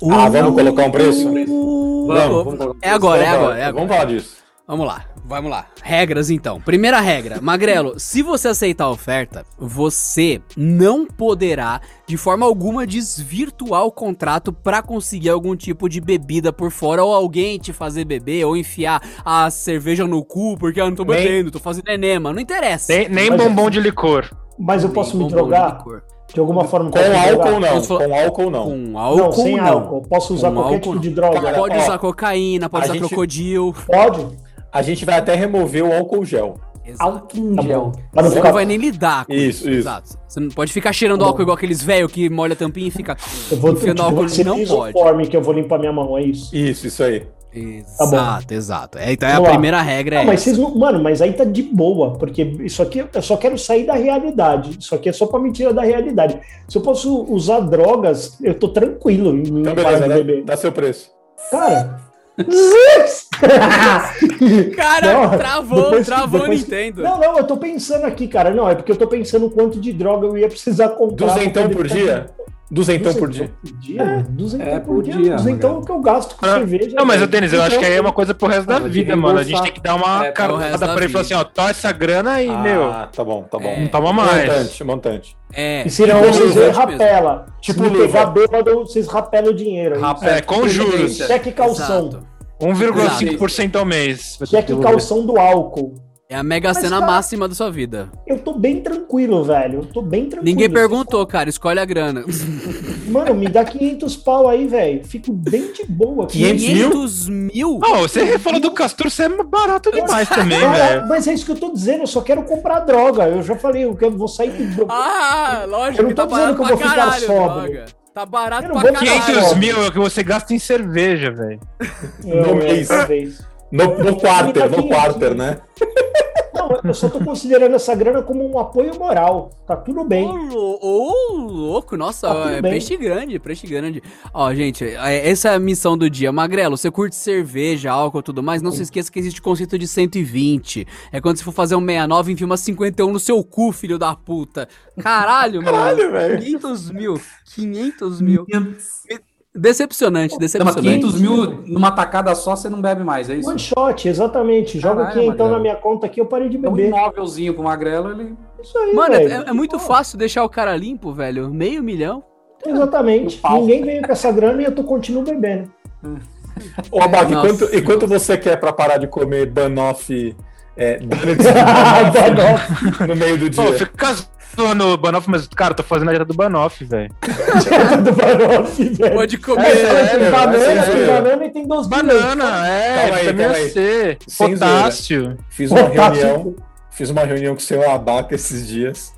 Ah, vamos colocar um preço? Uh, Vamos, vamos colocar É agora, é Vamos agora, é agora. Vamos falar disso. Vamos lá, vamos lá. Regras então. Primeira regra, Magrelo, se você aceitar a oferta, você não poderá de forma alguma desvirtuar o contrato pra conseguir algum tipo de bebida por fora ou alguém te fazer beber ou enfiar a cerveja no cu porque eu não tô Nem- bebendo, tô fazendo enema, não interessa. Nem, nem bombom de licor. Mas eu posso Nem me de drogar? licor. De alguma forma. Com álcool não. Com álcool não. Com Não, álcool sem não. álcool. Posso usar Com qualquer álcool, tipo de não. droga. Cara, Pode ó, usar cocaína, pode a usar gente- crocodilo. Pode? A gente vai até remover o álcool gel. Exato. Álcool Tá gel. não Você ficar... não vai nem lidar com Isso, isso. Exato. Você não pode ficar cheirando Tá álcool igual aqueles velhos que molha a tampinha e fica. Eu vou tipo, álcool, ser não pode. que eu vou limpar minha mão, é isso? Isso, isso aí. Tá bom. Exato, exato. É, então é a primeira regra. Não, é mas essa. vocês não. Mano, mas aí tá de boa, porque isso aqui eu só quero sair da realidade. Isso aqui é só pra me tirar da realidade. Se eu posso usar drogas, eu tô tranquilo Então, beleza, beber. dá seu preço. Cara. [laughs] Cara, Não, travou, depois- travou depois- o Nintendo. Não, não, eu tô pensando aqui, cara. Não, é porque eu tô pensando o quanto de droga eu ia precisar comprar. pra Duzentão por ficar- dia? Duzentão por dia. por dia? Duzentão É, por por dia. dia, Duzentão Magrelo. que eu gasto com Ah, cerveja. Não, mas, velho. Denis, eu acho que aí é uma coisa pro resto da Ah, vida, mano. A gente tem que dar uma É, cartada da pra ele e falar assim, ó, tó essa grana e, meu, Ah, tá bom, tá bom. É. não toma mais. Montante, montante. É. E se não, Tipo vocês vão rapela. Tipo se me luva. pegar bêbado, vocês rapelam o dinheiro. Rapela. É, com juros. Cheque calção. Exato. 1,5% ao mês. Cheque calção do álcool. É a mega Mas, cena cara- máxima da sua vida. Eu tô bem tranquilo, velho. Eu tô bem tranquilo. Ninguém perguntou, cara. Escolhe a grana. [laughs] Mano, me dá 500 pau aí, velho. Fico bem de boa. 500 mil? 500 mil? Não, você falou do Castor, você é barato demais também, velho. mas é isso que eu tô dizendo. Eu só quero comprar droga. Eu já falei, eu quero- vou sair do. Ah, lógico Eu não tô tá dizendo que eu vou ficar caralho, sóbrio. droga. Tá barato Eu não pra vou caralho. 500 mil é o que você gasta em cerveja, velho. No mês. No, no quarter, no 500. quarter, né? Não, eu só tô considerando essa grana como um apoio moral. Tá tudo Ô, bem. ô, louco, nossa, Tá é peixe grande, peixe grande. Ó, gente, é- essa é a missão do dia. Magrelo, você curte cerveja, álcool e tudo mais, não se esqueça que existe o conceito de 120. É quando você for fazer um 69, enfia uma 51 no seu cu, filho da puta. Caralho, mano. Caralho, velho. 500 mil. 500 mil. Decepcionante, Não, decepcionante. 500 mil numa tacada só, você não bebe mais, é isso? One shot, exatamente. Joga aqui então Magrelo. na minha conta aqui, eu parei de É um beber. imóvelzinho pro magrelo, ele. Isso aí, Mano, é, velho. é muito fácil deixar o cara limpo, velho. Meio milhão. Exatamente. Ninguém veio com essa grana e eu tô continuo bebendo. [laughs] Ô, Abac, Nossa. quanto, e quanto você quer pra parar de comer banoff, é, donuts [laughs] [laughs] no meio do Pô, dia? fica zoando o Banoff, mas, cara, tô fazendo a dieta do Banoff, velho. [laughs] do Banoff, velho. Pode É, comer. tem sério, banana, é tem sério. banana e tem leite. Banana, é, Calma aí, vitamina. C, Sem potássio. Fiz uma Potássio. reunião, fiz uma reunião com o seu Abaca esses dias.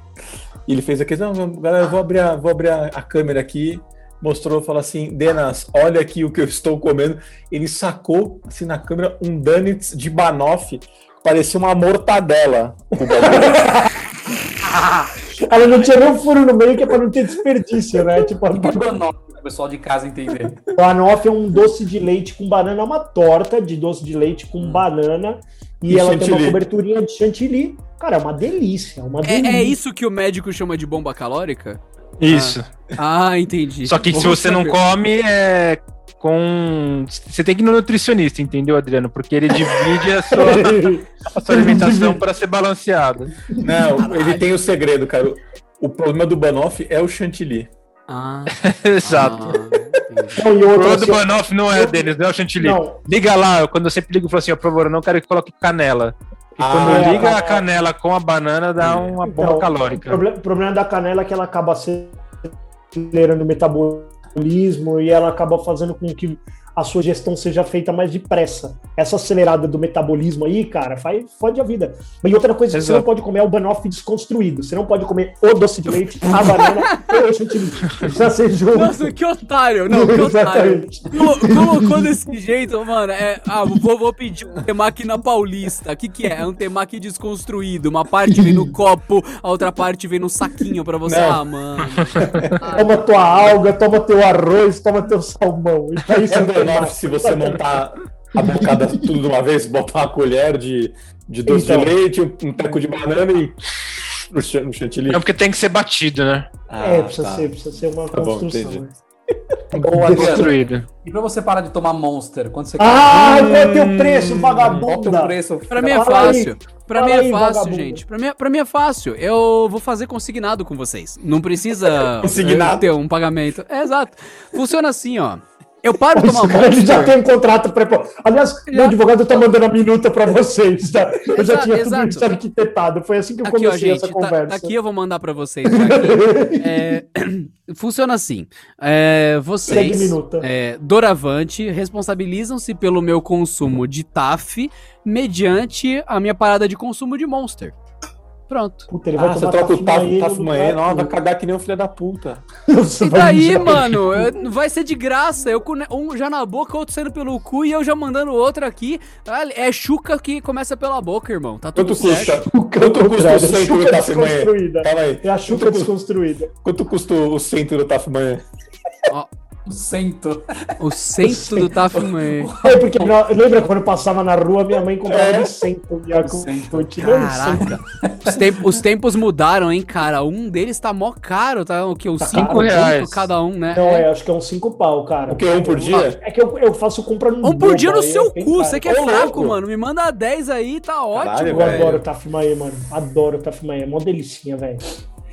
E ele fez aqui, não, galera, eu vou abrir a, vou abrir a, a câmera aqui. Mostrou, falou assim, Denas, olha aqui o que eu estou comendo. Ele sacou, assim, na câmera, um donuts de banoff. Parecia uma mortadela. [laughs] [laughs] o. Ela não tinha nem um furo no meio que é pra não ter desperdício, né? [laughs] Tipo, O que é banoff, pro pessoal de casa entender? [laughs] banoff é um doce de leite com banana, é uma torta de doce de leite com banana. E, E ela tem uma chantilly. coberturinha de chantilly. Cara, é uma delícia, é uma É, delícia. é isso que o médico chama de bomba calórica? Isso. Ah, entendi. Só que se Vou você não saber. come, é com. Você tem que ir no nutricionista, entendeu, Adriano? Porque ele divide a sua, a sua [laughs] alimentação para ser balanceada. Não, ele tem o segredo, cara. O problema do banoff é o chantilly. Ah, [laughs] Exato. ah, O problema do assim, Banoff não é, Denis, não é o chantilly. Não, Liga lá, quando eu sempre ligo, eu falo assim, ó, por favor, eu não quero que coloque canela. E Ah, quando é, liga a- a canela com a banana, dá uma bomba Então, O calórica. problema, o problema da canela é que ela acaba acelerando o metabolismo e ela acaba fazendo com que a sua gestão seja feita mais depressa. Essa acelerada do metabolismo aí, cara, faz, fode a vida. E outra coisa que você Exato. não pode comer é o banoffee desconstruído. Você não pode comer o doce de leite, a banana ou [laughs] o chantilly. Precisa ser junto. Nossa, que otário! Não, que otário! Colocou desse jeito, mano. É, ah, vou, vou pedir um temaki na Paulista. O que, que é? É um temaki desconstruído. Uma parte vem no copo, a outra parte vem no saquinho pra você. Não. Ah, mano. Toma tua alga, toma teu arroz, toma teu salmão. E aí É lá. se você montar a bocada tudo de uma vez, botar uma colher de, de doce Então. de leite, um teco de banana e [laughs] no, chan- no chantilly. É porque tem que ser batido, né? Ah, é, precisa, tá. ser, precisa ser uma Tá bom, construção. entendi. né? [laughs] Adriano, Construído. e pra você parar de tomar Monster, quando você Ah, qual é teu preço, Qual é o vagabunda? teu preço? Pra mim é aí. fácil. Pra Fala mim é aí, fácil, vagabundo. gente. Pra mim, pra mim é fácil. Eu vou fazer consignado com vocês. Não precisa [laughs] Consignado? ter um pagamento. É, exato. Funciona assim, ó. Eu paro de tomar cara ele já Monster. tem um contrato preparado. Aliás, meu advogado tá mandando a minuta pra vocês. Tá? Eu já Exato, tinha tudo exato. isso arquitetado. Foi assim que eu Aqui, ó, comecei gente, essa tá, conversa. tá aqui eu vou mandar pra vocês. já. [laughs] É, [clears throat] funciona assim. É, vocês, é, Doravante, responsabilizam-se pelo meu consumo de TAF mediante a minha parada de consumo de Monster. Pronto. Puta, ele vai Ah, você troca o Tafumaê Taf no Tafumaê, lugar- não, vai cagar que nem um filho da puta. [laughs] E daí, mano, eu- vai ser de graça. Eu com um já na boca, outro saindo pelo cu e eu já mandando outro aqui. Ah, É chuca que começa pela boca, irmão. Tá tudo Quanto certo. custa? Quanto custa o centro do. Calma aí. É a chuca Quanto, desconstruída. quanto custa o centro do Tafumaê? Cento. O centro do [laughs] Tafumaê. É porque lembra quando eu passava na rua, minha mãe comprava É. de cento. E a. Caraca. Os, temp- os tempos mudaram, hein, cara. Um deles tá mó caro, tá? O que? Os Tá 5 caro, reais cada um, né? Não, é, acho que é uns cinco pau, cara. O que, um por dia? É que eu, eu faço compra no Um por dia no aí seu cu. Você que é fraco, mano. Me manda 10 aí, tá ótimo, Caralho, Eu adoro o Tafumaê, mano. Adoro o Tafumaê. É mó delicinha, velho.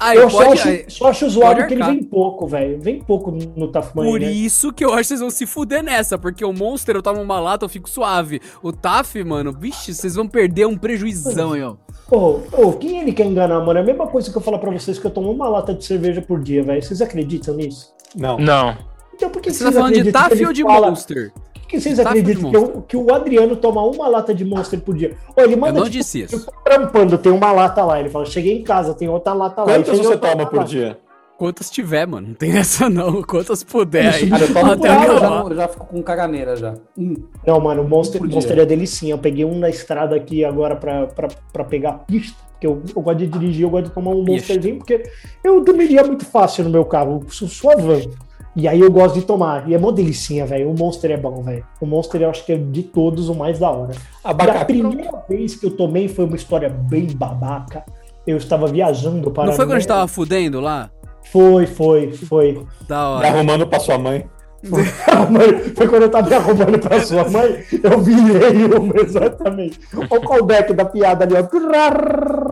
Aí Eu só pode. acho, aí- só acho zoado que ele vem pouco, velho. Vem pouco no Tafumaê, Por né? isso que eu acho que vocês vão se fuder nessa, porque o Monster eu tomo uma lata, eu fico suave. O Taf, mano, vixe, vocês vão perder um prejuizão aí, ó. Ô, ô, quem ele quer enganar, mano? É a mesma coisa que eu falo pra vocês que eu tomo uma lata de cerveja por dia, velho. Vocês acreditam nisso? Não. Não. Então por que Você vocês tá falando de Taf ou de fala- Monster? Por que vocês ou acreditam que, o- que o Adriano toma uma lata de Monster por dia? Ô, ele Eu manda não tipo, disse eu isso. tô trampando, tem uma lata lá. Ele fala, cheguei em casa, tem outra lata lá. Quantas você toma por lá. dia? Quantas tiver, mano. Não tem essa não. Quantas puder aí. Cara, eu tomo Até por eu já, eu já fico com caganeira já. Hum. Não, mano, o Monster. Monster é delicinha. Eu peguei um na estrada aqui agora pra, pra, pra pegar a pista. Porque eu, eu gosto de dirigir, eu gosto de tomar um. Monsterzinho, porque eu dormiria muito fácil no meu carro. Eu sou suavão. E aí eu gosto de tomar. E é mó delicinha, velho. O Monster é bom, velho. O Monster eu acho que é de todos o mais da hora. E a primeira vez que eu tomei foi uma história bem babaca. Eu estava viajando para. Não foi quando a gente tava fudendo lá? Foi, foi, foi. Da hora. arrumando pra sua mãe. [laughs] Mãe, foi quando eu tava me arrumando pra sua mãe, eu virei uma, exatamente. Olha o callback da piada ali, ó.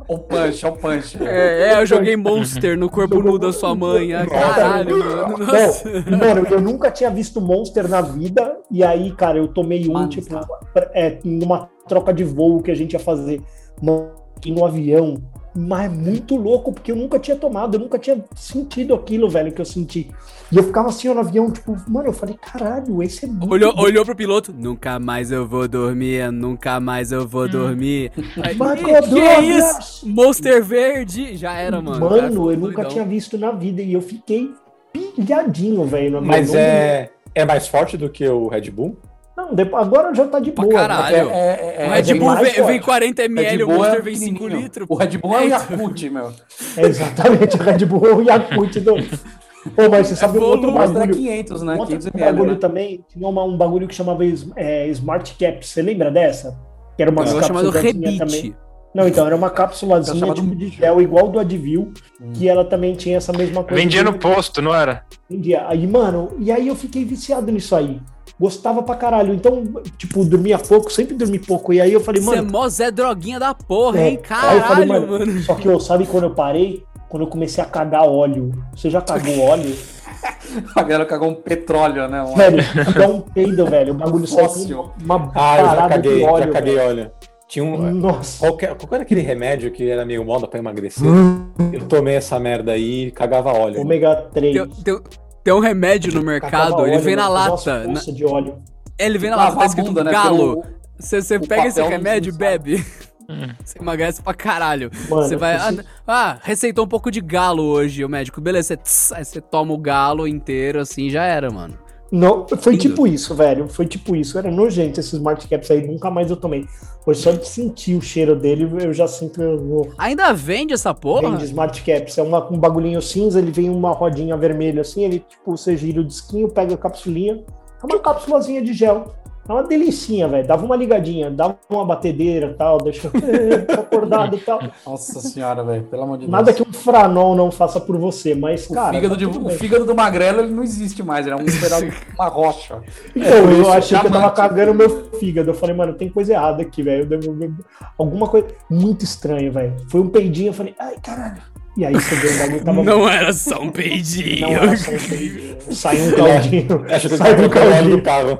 O punch, o punch. É, é, eu joguei Monster no corpo nu da sua mãe. Ah, caralho, mano. Nossa. Bom, mano, eu nunca tinha visto Monster na vida, e aí, cara, eu tomei um, Mano, tipo, tá. é, numa troca de voo que a gente ia fazer no, no avião. Mas é muito louco, porque eu nunca tinha tomado, eu nunca tinha sentido aquilo, velho, que eu senti. E eu ficava assim, ó, no avião, tipo, mano, eu falei, caralho, esse é muito Olhou, bom. olhou pro piloto. Nunca mais eu vou dormir, nunca mais eu vou dormir. Aí, Marco "Ih, que é Douglas!" isso? Monster verde. Já era, mano. Mano, eu nunca doidão. tinha visto na vida e eu fiquei pilhadinho, velho. no Mas é, é mais forte do que o Red Bull? Não, depois, agora já tá de Pra boa. caralho. né? É, é, O é, Red Bull vem, vem 40 ml, Red o Bull Monster é vem 5 pequenininho. litros. O Red Bull é o É, Yakult, meu. É [laughs] exatamente, o Red Bull é o Yakult do. Pô, mas você sabe um outro bagulho? 500, né? Um outro 500 ml. bagulho né? também, tinha uma- um bagulho que chamava é, Smart Cap. Você lembra dessa? Que era uma Um negócio chamado Rebite. Não, então, era uma cápsulazinha Chamado- tipo de gel, igual do Advil, que ela também tinha essa mesma coisa. Vendia no posto, não era? Vendia. Aí, mano, e aí eu fiquei viciado nisso aí. Gostava pra caralho. Então, tipo, dormia pouco, sempre dormi pouco. E aí eu falei, Você é mano. mó Zé Droguinha da porra, é. hein? Aí eu falei, Caralho, mano. Só que eu sabe quando eu parei? Quando eu comecei a cagar óleo. Você já cagou óleo? [laughs] A galera cagou um petróleo, né? Um- Velho, dá um peido, velho. O bagulho com uma Ah, eu já caguei, de óleo. já caguei, velho. olha. Tinha um. Nossa. Qual, que, qual era aquele remédio que era meio moda pra emagrecer? Eu tomei essa merda aí e cagava óleo. Ômega 3. Tem, tem- tem um remédio no mercado, ele vem na lata. na- Nossa, de óleo. Ele vem na Lavar lata, tá escrito bunda, né, galo. Você você o pega esse remédio e se bebe. Hum. [laughs] Você emagrece pra caralho. Você vai. Ah, ah, receitou um pouco de galo hoje, o médico. Beleza, você, tss, aí você toma o galo inteiro assim já era, mano. Não, foi Lindo. tipo isso, velho. Foi tipo isso. Era nojento esses Smart Caps aí. Nunca mais eu tomei. Foi só de sentir o cheiro dele, eu já sinto. Eu. Ainda vende essa porra? Vem de Smart Caps. É uma, um bagulhinho cinza, ele vem uma rodinha vermelha assim, ele, tipo, você gira o disquinho, pega a capsulinha. É uma cápsulazinha de gel. É uma delicinha, velho. Dava uma ligadinha, dava uma batedeira e tal, deixa [laughs] acordado e tal. Nossa senhora, velho. Pelo amor de Nada Deus. que um franol não faça por você, mas, O, cara. fígado tá de- o fígado do magrelo ele não existe mais, ele é um [laughs] pedaço, uma rocha. Então, eu isso, achei que eu tava cagando meu fígado. Eu falei, mano, tem coisa errada aqui, velho. Eu devo- eu- Alguma coisa muito estranha, velho. Foi um peidinho, eu falei, ai, caralho. E aí você deu o bagulho tava. Não era só um peidinho. Não era só um peidinho. Saiu um caldinho. Acho que Saiu um o caldinho. do carro.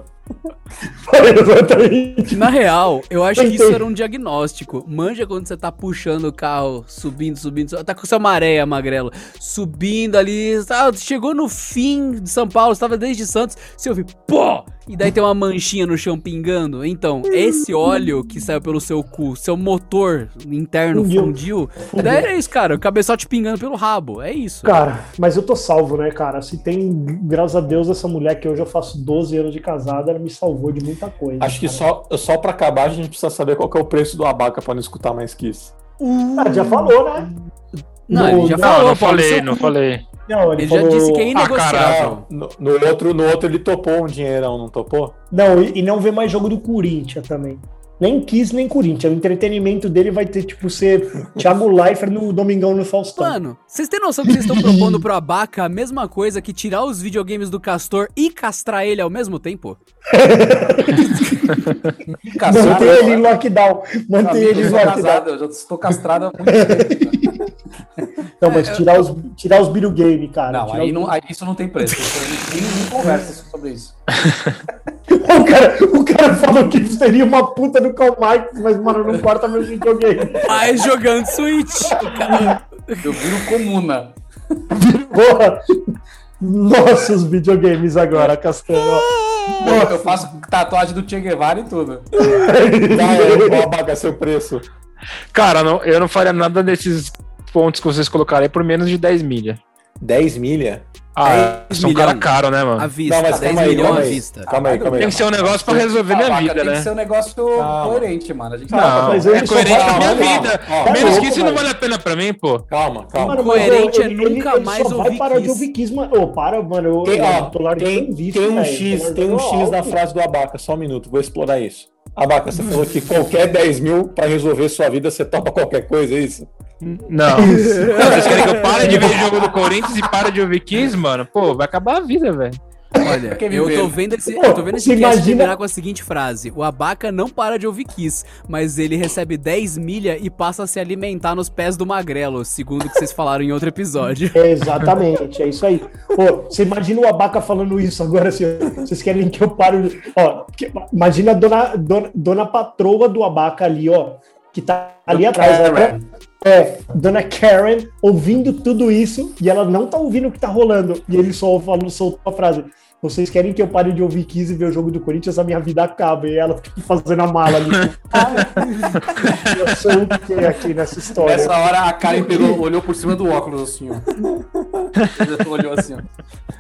Exatamente. Na real, eu acho que isso era um diagnóstico. Manja quando você tá puxando o carro, subindo, subindo, tá com sua maré, magrelo, subindo ali, tá, chegou no fim de São Paulo, estava desde Santos, você ouve, pô! E daí tem uma manchinha no chão pingando. Então, esse óleo que saiu pelo seu cu, seu motor interno Fundiu. fundiu, daí é isso, cara, o cabeçote pingando pelo rabo, é isso. Cara, mas eu tô salvo, né, cara? Se tem, graças a Deus, essa mulher que hoje eu faço 12 anos de casada, ela me salvou de muita coisa. Acho que cara. só, só pra acabar a gente precisa saber qual que é o preço do abaca pra não escutar mais que isso. Ah, já falou, né? Não, já Não, falou, Não, não Paulo, falei, seu não falei. Não, ele, Ele já falou... disse que é Ah, inegociável. No, no outro, no outro ele topou um dinheirão, não topou? Não, e e não vê mais jogo do Corinthians também. Nem quis, nem Corinthians. O entretenimento dele vai ter, tipo, ser Thiago Leifert no Domingão no Faustão. Mano, vocês têm noção que vocês estão propondo pro Abaca a mesma coisa que tirar os videogames do Castor e castrar ele ao mesmo tempo? [laughs] Mantém ele em lockdown. Mantém Amigo, ele em lockdown. casado, eu já estou castrado há muito tempo. Não, mas tirar os, tirar os videogame, cara. Não, aí os- não, aí isso não tem preço. Nem conversa sobre isso. [laughs] O cara, o cara falou que seria uma puta do Karl Marx, mas, mano, não importa meu videogame. Mas jogando Switch. O cara- Eu viro comuna. Porra. Nossos videogames agora, Castanho. Eu, eu faço tatuagem do Che Guevara e tudo. Vai, o abaca seu preço. Cara, não- eu não faria nada desses pontos que vocês colocaram aí por menos de 10 milha. 10 milha? Ah, 10 sou um cara caro, né, À mano? vista, Não, mas 10 calma aí, milhões calma à aí. vista. Calma aí, calma aí. Tem que ser um negócio pra resolver minha vida, tem que né? ser um negócio coerente, mano. A gente Não, mas é coerente com a minha vida. Menos calma, que isso não vale a pena pra mim, pô. Calma, calma. Coerente eu- é nunca ele mais ouvir vai parar de ouvir Kiss, mano. Ô, para, mano. Eu, Tem, eu ó, tô largando tem, vício, tem um. X, tem um X na frase do Abaca, só um minuto, vou explorar isso. Abaca, você falou que qualquer 10 mil pra resolver sua vida, você topa qualquer coisa, é isso? Não. [laughs] Não, Vocês querem que eu pare de ver [laughs] jogo do Corinthians e pare de ouvir Kiss, mano? Pô, vai acabar a vida, velho. Olha, eu tô vendo esse, Pô, eu tô vendo esse imagina- terminar com a seguinte frase: O Abaca não para de ouvir Kiss, mas ele recebe 10 milha e passa a se alimentar nos pés do magrelo, segundo o que vocês falaram em outro episódio. É, [laughs] exatamente, é isso aí. Pô, você imagina o Abaca falando isso agora, assim, ó, vocês querem que eu pare... de- Ó, que- imagina a dona, dona, dona patroa do Abaca ali, ó, que tá ali atrás, né? É, dona Karen ouvindo tudo isso e ela não tá ouvindo o que tá rolando. E ele só falou, soltou a frase. Vocês querem que eu pare de ouvir 15 e ver o jogo do Corinthians, a minha vida acaba. E ela tipo, [laughs] fazendo a mala ali. [laughs] eu sou o que aqui nessa história? Nessa hora a Karen pegou, olhou por cima do óculos assim, ó. [laughs] olhou assim, ó.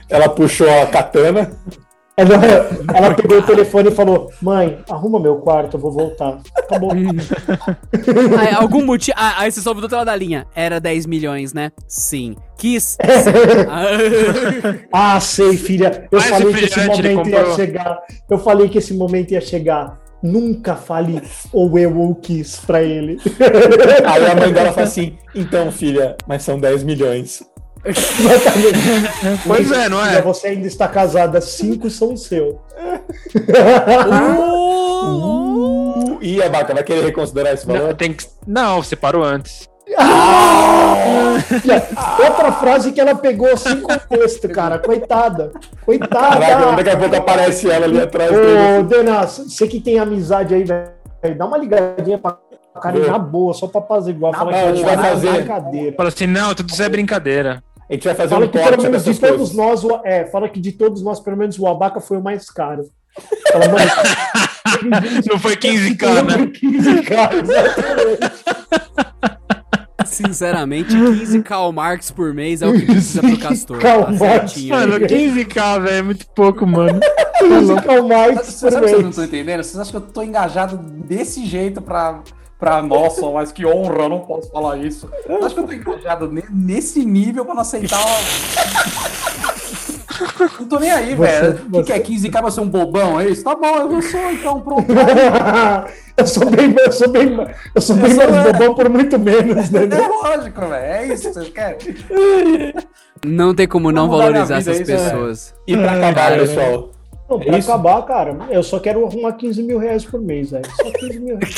Ela puxou a katana. Ela, ela pegou o telefone e falou: Mãe, arruma meu quarto, eu vou voltar. Acabou. [laughs] Aí, algum motivo. Ah, aí você soube do outro lado da linha. Era 10 milhões, né? Sim. Sim. [laughs] Ah, sei, filha. Eu Mais falei que esse momento ia chegar. Eu falei que esse momento ia chegar. Nunca fale ou eu ou quis pra ele. Aí a mãe dela fala assim: então, filha, mas são 10 milhões. Exatamente. [laughs] Pois é, não é? Você ainda está casada, cinco são seu. Uh, e a Abaca vai querer reconsiderar esse Não, valor? tem que... não, você parou antes. Filha, Outra frase que ela pegou sem contexto, cara. Coitada. Coitada. Caraca, daqui a pouco aparece ela ali atrás. Ô, Denas, você que tem amizade aí, velho, dá uma ligadinha pra cara na boa, só pra apaziguar. Na Fala que a gente vai é fazer. brincadeira. Fala assim, não, tudo isso é brincadeira. A gente vai fazer Fala um que pelo menos de todos coisas. nós, o- é, fala que de todos nós, pelo menos o Abaca foi o mais caro. Fala, mano, [laughs] Não foi 15k, né? 15k, exatamente. Sinceramente, 15 Karl Marx por mês é o que [laughs] precisa pro Castor. Karl tá Marx. certinho. Mano, 15k, velho, é muito pouco, mano. 15k mais Sabe por sabe o que vocês não mês. estão entendendo? Vocês acham que eu tô engajado desse jeito pra, pra nossa, mas que honra, eu não posso falar isso. Vocês acham que eu tô engajado ne- nesse nível pra não aceitar uma... [laughs] Não tô nem aí, velho. O que, você- que é 15k pra ser um bobão, é isso? Tá bom, eu não sou, então, pronto. [laughs] eu sou bem, eu sou bem, eu sou bem Eu sou- mais bobão por muito menos, né? É lógico, velho. É isso que vocês querem. Não tem como não valorizar vida, essas isso é- pessoas. E pra acabar, pessoal, Não, pra isso? acabar, cara, eu só quero arrumar 15 mil reais por mês, velho. Só 15 mil reais.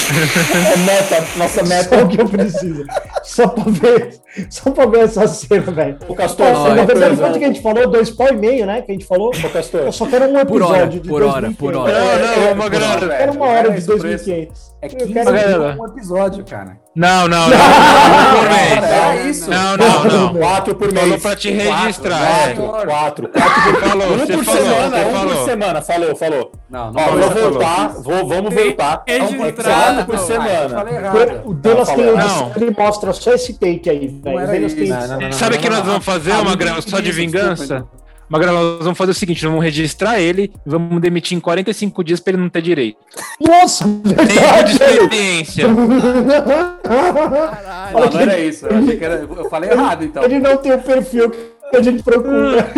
é [laughs] meta, nossa É meta. o que eu preciso. Só pra ver, só pra ver essa cena, velho. O Castor, Ó, só na uma verdade, coisa. quanto que a gente falou? Dois pau e meio, né? Que a gente falou. Ô, Castor, Eu só quero um Por hora, episódio de por hora, 2.500. por hora. Não, não. Eu quero uma Não hora é de esse o preço. 2.500. É Eu 15 quero- Magrela. um episódio, cara. [laughs] Não, não, não. não, por mês. É isso. Não, não, não. quatro por mês. Falou pra te registrar, é. Quatro, quatro, quatro por Falou, Um por semana, um por falou. semana. Falou, falou. Não, não Ó, vou voltar, vou, vamos voltar. É um Registrado. quatro por Ah, semana. O Delas tem ele mostra só esse take aí, velho. Sabe o que nós vamos fazer, Ah, Magrela, não só de vingança? Magrela, nós vamos fazer o seguinte, nós vamos registrar ele e vamos demitir em 45 dias pra ele não ter direito. Nossa, Tempo de experiência. Caralho. Não, não era isso. Eu, achei que era, eu falei errado, então. Ele não tem o perfil que a gente procura.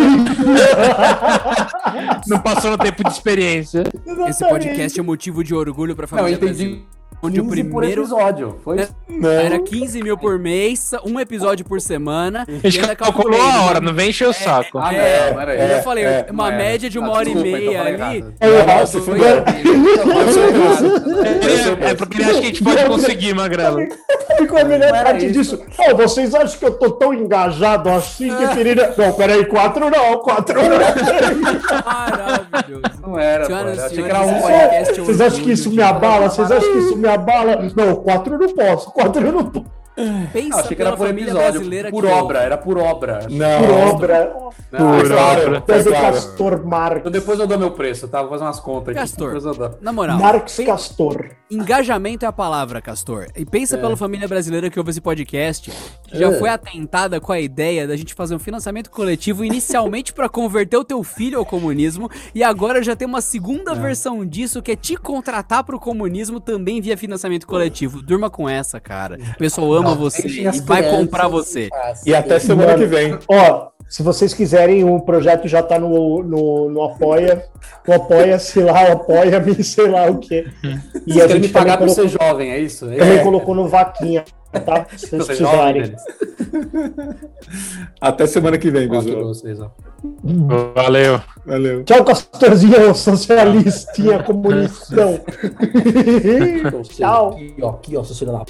Não passou no tempo de experiência. Esse podcast é motivo de orgulho pra Não, eu família entendi. brasileira. Onde o 15 por primeiro episódio. Foi É. isso. era 15 mil por mês, um episódio por semana. A gente ainda calculou calculei, a hora, não vem encher o saco. Ah, É, não, não era Eu falei, é, uma não média de uma Ah, hora e desculpa, então meia ali. É, [laughs] É, é porque ele acha que a gente pode conseguir, Magrela. Ficou a melhor Não parte isso. disso. Ó, vocês acham que eu tô tão engajado assim que [laughs] queria. Não, peraí, quatro não, quatro não. Maravilhoso. Não era. Senhoras achei que era um podcast é Vocês acham que isso me abala? Vocês acham que isso me abala? Não, quatro eu não posso, quatro eu não posso. Não, Pensa achei que era por episódio. Por que obra, era por obra. Não. Por obra. Não, claro. obra. Pedro claro. Castor Marx. Então depois eu dou meu preço, tá? Vou fazer umas contas aqui. Castor. Depois eu dou. Na moral, Marx pen- Castor. engajamento é a palavra, Castor. E pensa pela família brasileira que ouve esse podcast, que já É. foi atentada com a ideia da gente fazer um financiamento coletivo inicialmente pra converter o teu filho ao comunismo e agora já tem uma segunda versão disso que é te contratar pro comunismo também via financiamento coletivo. Durma com essa, cara. O pessoal ama você Deixem e vai comprar você. E até semana que vem. Ó, se vocês quiserem, o projeto já tá no, no, no Apoia. O Apoia-se lá, o Apoia-me, [laughs] sei lá o quê. E Vocês a me gente também pagar pra colocou, ser jovem, é isso? É também colocou no Vaquinha, tá? [laughs] Se vocês jovem, precisarem. Denis. Até semana que vem, pessoal. Valeu. Valeu. Tchau, Castorzinho, socialistinha, [laughs] comunistão. Tchau. Aqui, ó, aqui, ó, seu filho da